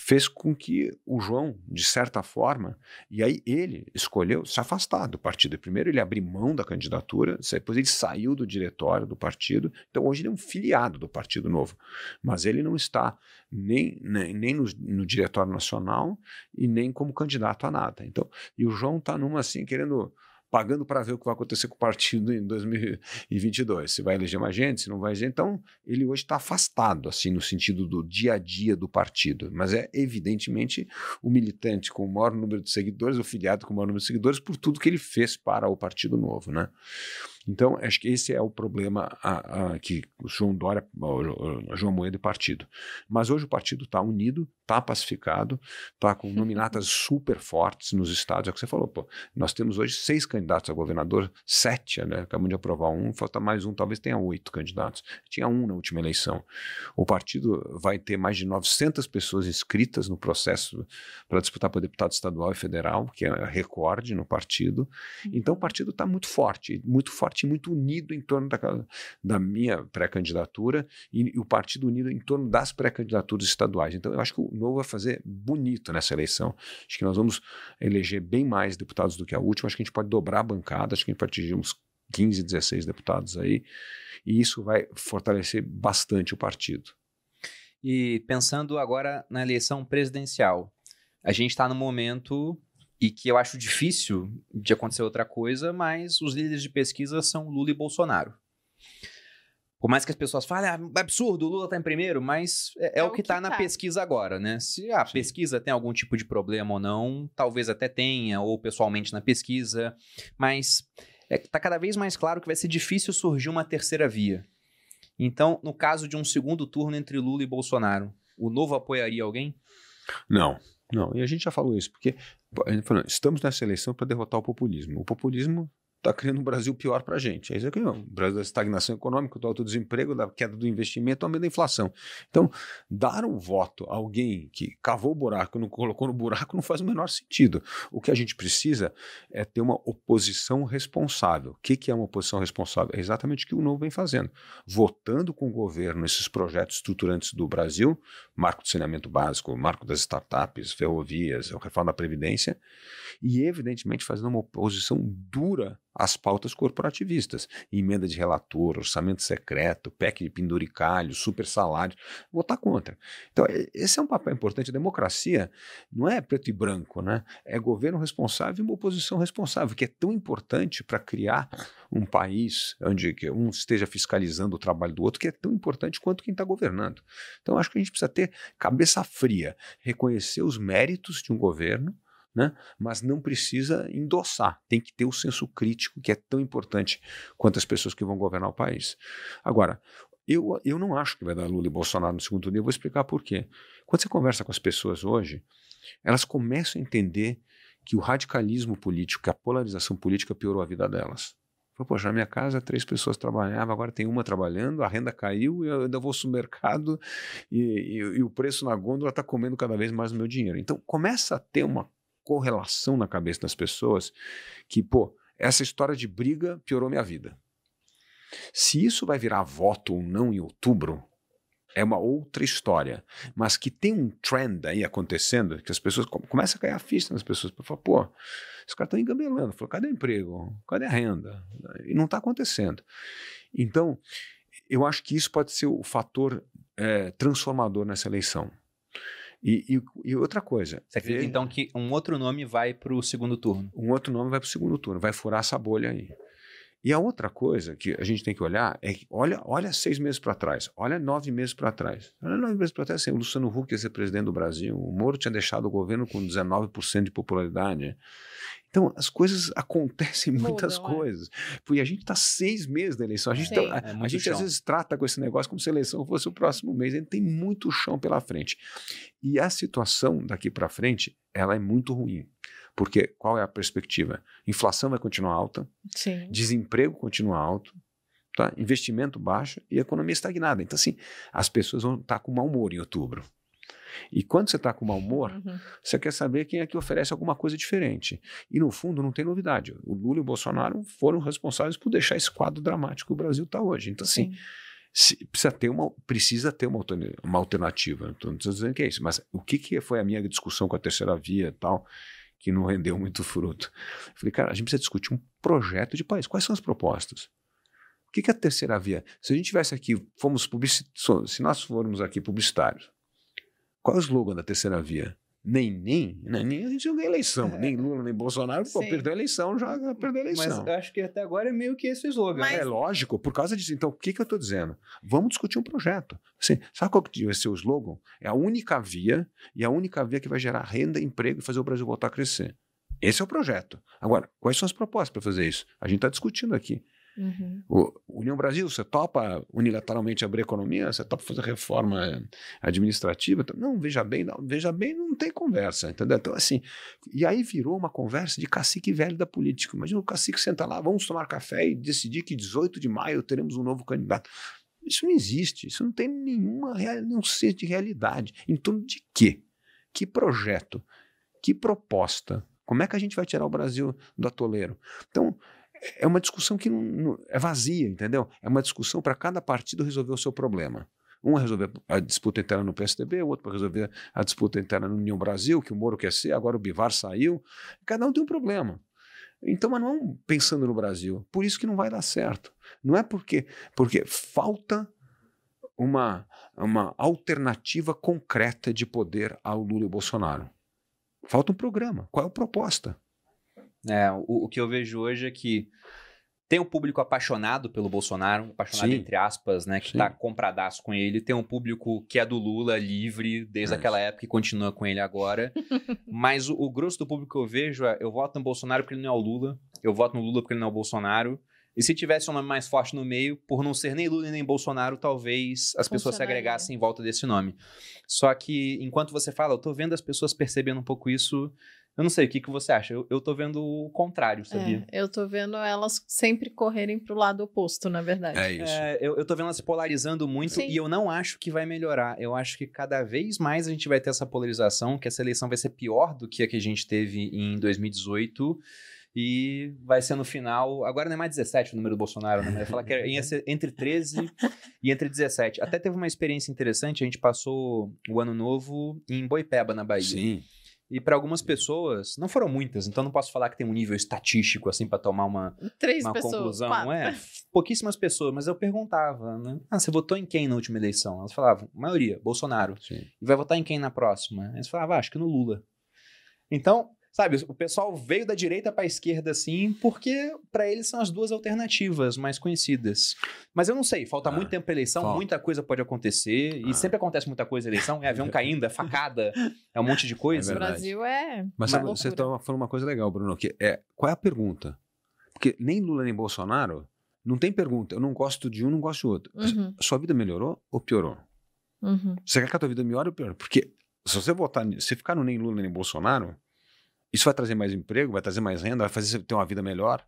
fez com que o João, de certa forma, e aí ele escolheu se afastar do partido. Primeiro ele abriu mão da candidatura, depois ele saiu do diretório do partido, então hoje ele é um filiado do Partido Novo, mas ele não está nem, nem, nem no, no diretório nacional e nem como candidato a nada. Então, e o João está numa assim, querendo pagando para ver o que vai acontecer com o partido em 2022. Se vai eleger mais gente, se não vai eleger. Então, ele hoje está afastado, assim, no sentido do dia a dia do partido. Mas é, evidentemente, o militante com o maior número de seguidores, o filiado com o maior número de seguidores, por tudo que ele fez para o Partido Novo, né? Então, acho que esse é o problema a, a, que o João Dória, o, o João Moedo e partido. Mas hoje o partido está unido, está pacificado, está com nominatas super fortes nos estados. É o que você falou, pô. Nós temos hoje seis candidatos a governador, sete, né? Acabamos de aprovar um, falta mais um, talvez tenha oito candidatos. Tinha um na última eleição. O partido vai ter mais de 900 pessoas inscritas no processo para disputar para deputado estadual e federal, que é recorde no partido. Então o partido está muito forte, muito forte forte muito unido em torno da, da minha pré-candidatura e, e, o Partido Unido em torno das pré-candidaturas estaduais. Então, eu acho que o Novo vai fazer bonito nessa eleição. Acho que nós vamos eleger bem mais deputados do que a última. Acho que a gente pode dobrar a bancada, acho que a gente pode atingir uns 15, 16 deputados aí, e isso vai fortalecer bastante o partido. E pensando agora na eleição presidencial, a gente está no momento e que eu acho difícil de acontecer outra coisa, mas os líderes de pesquisa são Lula e Bolsonaro. Por mais que as pessoas falem, ah, absurdo, o Lula está em primeiro, mas é, é, é o que está na tá. pesquisa agora, né? Se a Sim. pesquisa tem algum tipo de problema ou não, talvez até tenha, ou pessoalmente na pesquisa, mas está é, tá cada vez mais claro que vai ser difícil surgir uma terceira via. Então, no caso de um segundo turno entre Lula e Bolsonaro, o novo apoiaria alguém? Não, não. E a gente já falou isso, porque falou, estamos nessa eleição para derrotar o populismo. O populismo está criando um Brasil pior para a gente. É isso aqui. O Brasil da estagnação econômica, do alto desemprego, da queda do investimento, aumento da inflação. Então, dar um voto a alguém que cavou o buraco e não colocou no buraco não faz o menor sentido. O que a gente precisa é ter uma oposição responsável. O que, que é uma oposição responsável? É exatamente o que o Novo vem fazendo. Votando com o governo esses projetos estruturantes do Brasil, marco de saneamento básico, marco das startups, ferrovias, reforma da Previdência, e evidentemente fazendo uma oposição dura as pautas corporativistas, emenda de relator, orçamento secreto, PEC de penduricalho, super salário, votar contra. Então, esse é um papel importante. A democracia não é preto e branco, né? É governo responsável e uma oposição responsável, que é tão importante para criar um país onde um esteja fiscalizando o trabalho do outro, que é tão importante quanto quem está governando. Então, acho que a gente precisa ter cabeça fria, reconhecer os méritos de um governo, né? mas não precisa endossar, tem que ter o senso crítico, que é tão importante quanto as pessoas que vão governar o país. Agora, eu, eu não acho que vai dar Lula e Bolsonaro no segundo turno, eu vou explicar por quê. Quando você conversa com as pessoas hoje, elas começam a entender que o radicalismo político, que a polarização política piorou a vida delas. Poxa, na minha casa três pessoas trabalhavam, agora tem uma trabalhando, a renda caiu, eu ainda vou ao mercado e, e, e o preço na gôndola está comendo cada vez mais o meu dinheiro. Então começa a ter uma correlação na cabeça das pessoas que, pô, essa história de briga piorou minha vida. Se isso vai virar voto ou não em outubro, é uma outra história. Mas que tem um trend aí acontecendo, que as pessoas começam a cair a ficha nas pessoas, para falar, pô, os caras estão engabelando. Falou, cadê o emprego? Cadê a renda? E não está acontecendo. Então, eu acho que isso pode ser o fator é, transformador nessa eleição. E, e, e outra coisa. Você acredita então que um outro nome vai para o segundo turno? Um outro nome vai para o segundo turno, vai furar essa bolha aí. E a outra coisa que a gente tem que olhar é que olha, olha seis meses para trás, olha nove meses para trás. Olha nove meses para trás, assim, o Luciano Huck ia ser presidente do Brasil, o Moro tinha deixado o governo com 19% de popularidade. Então, as coisas acontecem muitas Mudam, é. coisas. É. E a gente está seis meses da eleição. A gente, tá, é a, gente às vezes trata com esse negócio como se a eleição fosse o próximo mês. A gente tem muito chão pela frente. E a situação daqui para frente, ela é muito ruim. Porque qual é a perspectiva? Inflação vai continuar alta, Sim. desemprego continua alto, tá? investimento baixo e economia estagnada. Então, assim, as pessoas vão estar tá com mau humor em outubro. E quando você está com mau humor, uhum. você quer saber quem é que oferece alguma coisa diferente. E no fundo não tem novidade. O Lula e o Bolsonaro foram responsáveis por deixar esse quadro dramático que o Brasil está hoje. Então, assim, se, precisa ter uma, precisa ter uma, uma alternativa. Não estou dizendo que é isso, mas o que, que foi a minha discussão com a terceira via e tal, que não rendeu muito fruto? Eu falei, cara, a gente precisa discutir um projeto de país. Quais são as propostas? O que, que é a terceira via? Se a gente tivesse aqui, fomos se nós formos aqui publicitários, qual é o slogan da terceira via? Nem, nem, nem, nem a gente não ganha eleição. É. Nem Lula, nem Bolsonaro, pô, perdeu a eleição, já perdeu a eleição. Mas eu acho que até agora é meio que esse o slogan. Mas... É lógico, por causa disso. Então, o que, que eu estou dizendo? Vamos discutir um projeto. Assim, sabe qual que vai ser o slogan? É a única via, e a única via que vai gerar renda, emprego e fazer o Brasil voltar a crescer. Esse é o projeto. Agora, quais são as propostas para fazer isso? A gente está discutindo aqui. Uhum. O União Brasil, você topa unilateralmente abrir economia? Você topa fazer reforma administrativa? Não, veja bem, não, veja bem, não tem conversa, entendeu? Então, assim, e aí virou uma conversa de cacique velho da política. Imagina o cacique senta lá, vamos tomar café e decidir que 18 de maio teremos um novo candidato. Isso não existe, isso não tem nenhuma nenhum senso de realidade. Em torno de quê? Que projeto? Que proposta? Como é que a gente vai tirar o Brasil do atoleiro? Então, é uma discussão que não, não- é vazia, entendeu? É uma discussão para cada partido resolver o seu problema. Um resolver a disputa interna no PSDB, o outro para resolver a disputa interna no União Brasil, que o Moro quer ser, agora o Bivar saiu. Cada um tem um problema. Então, mas não é pensando no Brasil. Por isso que não vai dar certo. Não é porque, porque falta uma, uma alternativa concreta de poder ao Lula e Bolsonaro. Falta um programa. Qual é a proposta? É, o, o que eu vejo hoje é que tem um público apaixonado pelo Bolsonaro, apaixonado Sim. entre aspas, né, que Sim. tá compradaço com ele. Tem um público que é do Lula, livre, desde É aquela época e continua com ele agora. Mas o, o grosso do público que eu vejo é, eu voto no Bolsonaro porque ele não é o Lula, eu voto no Lula porque ele não é o Bolsonaro. E se tivesse um nome mais forte no meio, por não ser nem Lula nem Bolsonaro, talvez as pessoas se agregassem em volta desse nome. Só que enquanto você fala, eu tô vendo as pessoas percebendo um pouco isso. Eu não sei, o que, que você acha? Eu, eu tô vendo o contrário, sabia? É, eu tô vendo elas sempre correrem pro lado oposto, na verdade. É isso. É, eu, eu tô vendo elas se polarizando muito Sim. e eu não acho que vai melhorar. Eu acho que cada vez mais a gente vai ter essa polarização, que essa eleição vai ser pior do que a que a gente teve em 2018. E vai ser no final. Agora não é mais 17 o número do Bolsonaro, né? Mas eu ia falar que ia ser entre 13 e entre 17. Até teve uma experiência interessante. A gente passou o ano novo em Boipeba, na Bahia. Sim. E para algumas pessoas, não foram muitas, então não posso falar que tem um nível estatístico assim para tomar uma, Três uma pessoas. conclusão, quatro. é. Pouquíssimas pessoas, mas eu perguntava, né? Ah, você votou em quem na última eleição? Elas falavam, maioria, Bolsonaro. Sim. E vai votar em quem na próxima? Eles falavam, ah, acho que no Lula. Então, sabe, o pessoal veio da direita para a esquerda assim, porque para eles são as duas alternativas mais conhecidas. Mas eu não sei, falta Ah, muito tempo para eleição, falta. muita coisa pode acontecer, e Ah. sempre acontece muita coisa na eleição, é avião caindo, é facada, é um monte de coisa. O verdade. Brasil é. Mas sabe, você está falando uma coisa legal, Bruno, que é qual é a pergunta? Porque nem Lula nem Bolsonaro não tem pergunta. Eu não gosto de um, não gosto do outro. Uhum, A sua vida melhorou ou piorou? uhum. Você quer que a tua vida melhore ou piore? Porque se você votar, se ficar no nem Lula nem Bolsonaro, isso vai trazer mais emprego, vai trazer mais renda, vai fazer você ter uma vida melhor,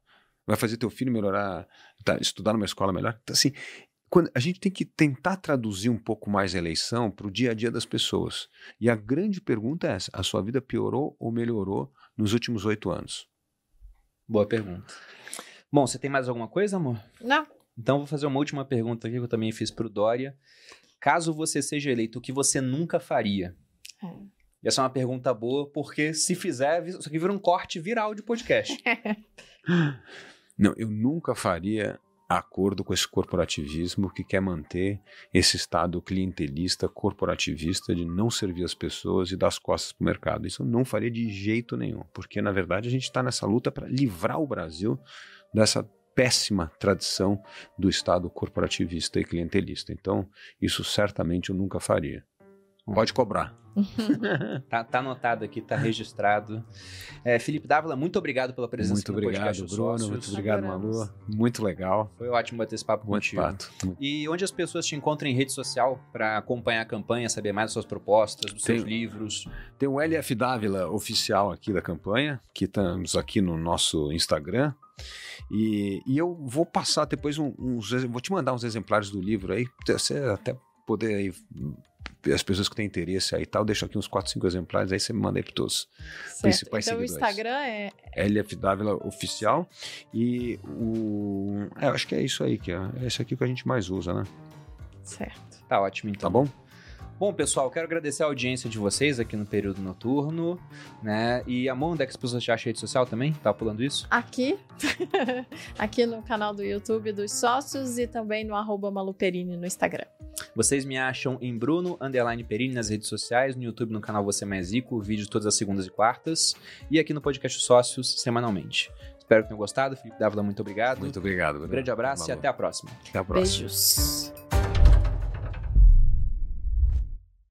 vai fazer teu filho melhorar, tá, estudar numa escola melhor. Então, assim, quando, a gente tem que tentar traduzir um pouco mais a eleição para o dia a dia das pessoas. E a grande pergunta é essa: a sua vida piorou ou melhorou nos últimos oito anos? Boa pergunta. Bom, você tem mais alguma coisa, amor? Não. Então vou fazer uma última pergunta aqui que eu também fiz pro Dória. Caso você seja eleito, o que você nunca faria? É. E essa é uma pergunta boa, porque se fizer, isso aqui vira um corte viral de podcast. Não, eu nunca faria acordo com esse corporativismo que quer manter esse estado clientelista, corporativista, de não servir as pessoas e dar as costas para o mercado. Isso eu não faria de jeito nenhum, porque na verdade a gente está nessa luta para livrar o Brasil dessa péssima tradição do estado corporativista e clientelista. Então, isso certamente eu nunca faria. Pode cobrar. Tá, tá anotado aqui, tá registrado. É, Felipe Dávila, muito obrigado pela presença Muito aqui no obrigado, podcast Bruno. Sócios. Muito obrigado, Adoramos. Malu. Muito legal. Foi ótimo bater esse papo Muito contigo. pato. E onde as pessoas te encontram em rede social para acompanhar a campanha, saber mais das suas propostas, dos seus Tem- livros? Tem o LF Dávila oficial aqui da campanha, que estamos aqui no nosso Instagram. E, e eu vou passar depois um- uns. Vou te mandar uns exemplares do livro aí, você até poder aí. As pessoas que têm interesse aí e tal, deixa aqui uns 4, 5 exemplares, aí você me manda aí para todos. Certo. Principais então o seguidores. Instagram é LF Dávila oficial. E o. É, eu acho que é isso aí, que é, é esse aqui que a gente mais usa, né? certo. Tá ótimo, então. Tá bom? Bom, pessoal, quero agradecer a audiência de vocês aqui no período noturno, né? E a onde é que as pessoas te acham rede social também? Tá pulando isso? Aqui, aqui no canal do YouTube dos sócios e também no arroba Maluperini no Instagram. Vocês me acham em Bruno Underline Perini nas redes sociais, no YouTube no canal Você Mais Rico, vídeos todas as segundas e quartas, e aqui no podcast Sócios semanalmente. Espero que tenham gostado. Felipe Dávila, muito obrigado. Muito obrigado. Um Bruno. grande abraço e Malu. até a próxima. Até a próxima. Beijos.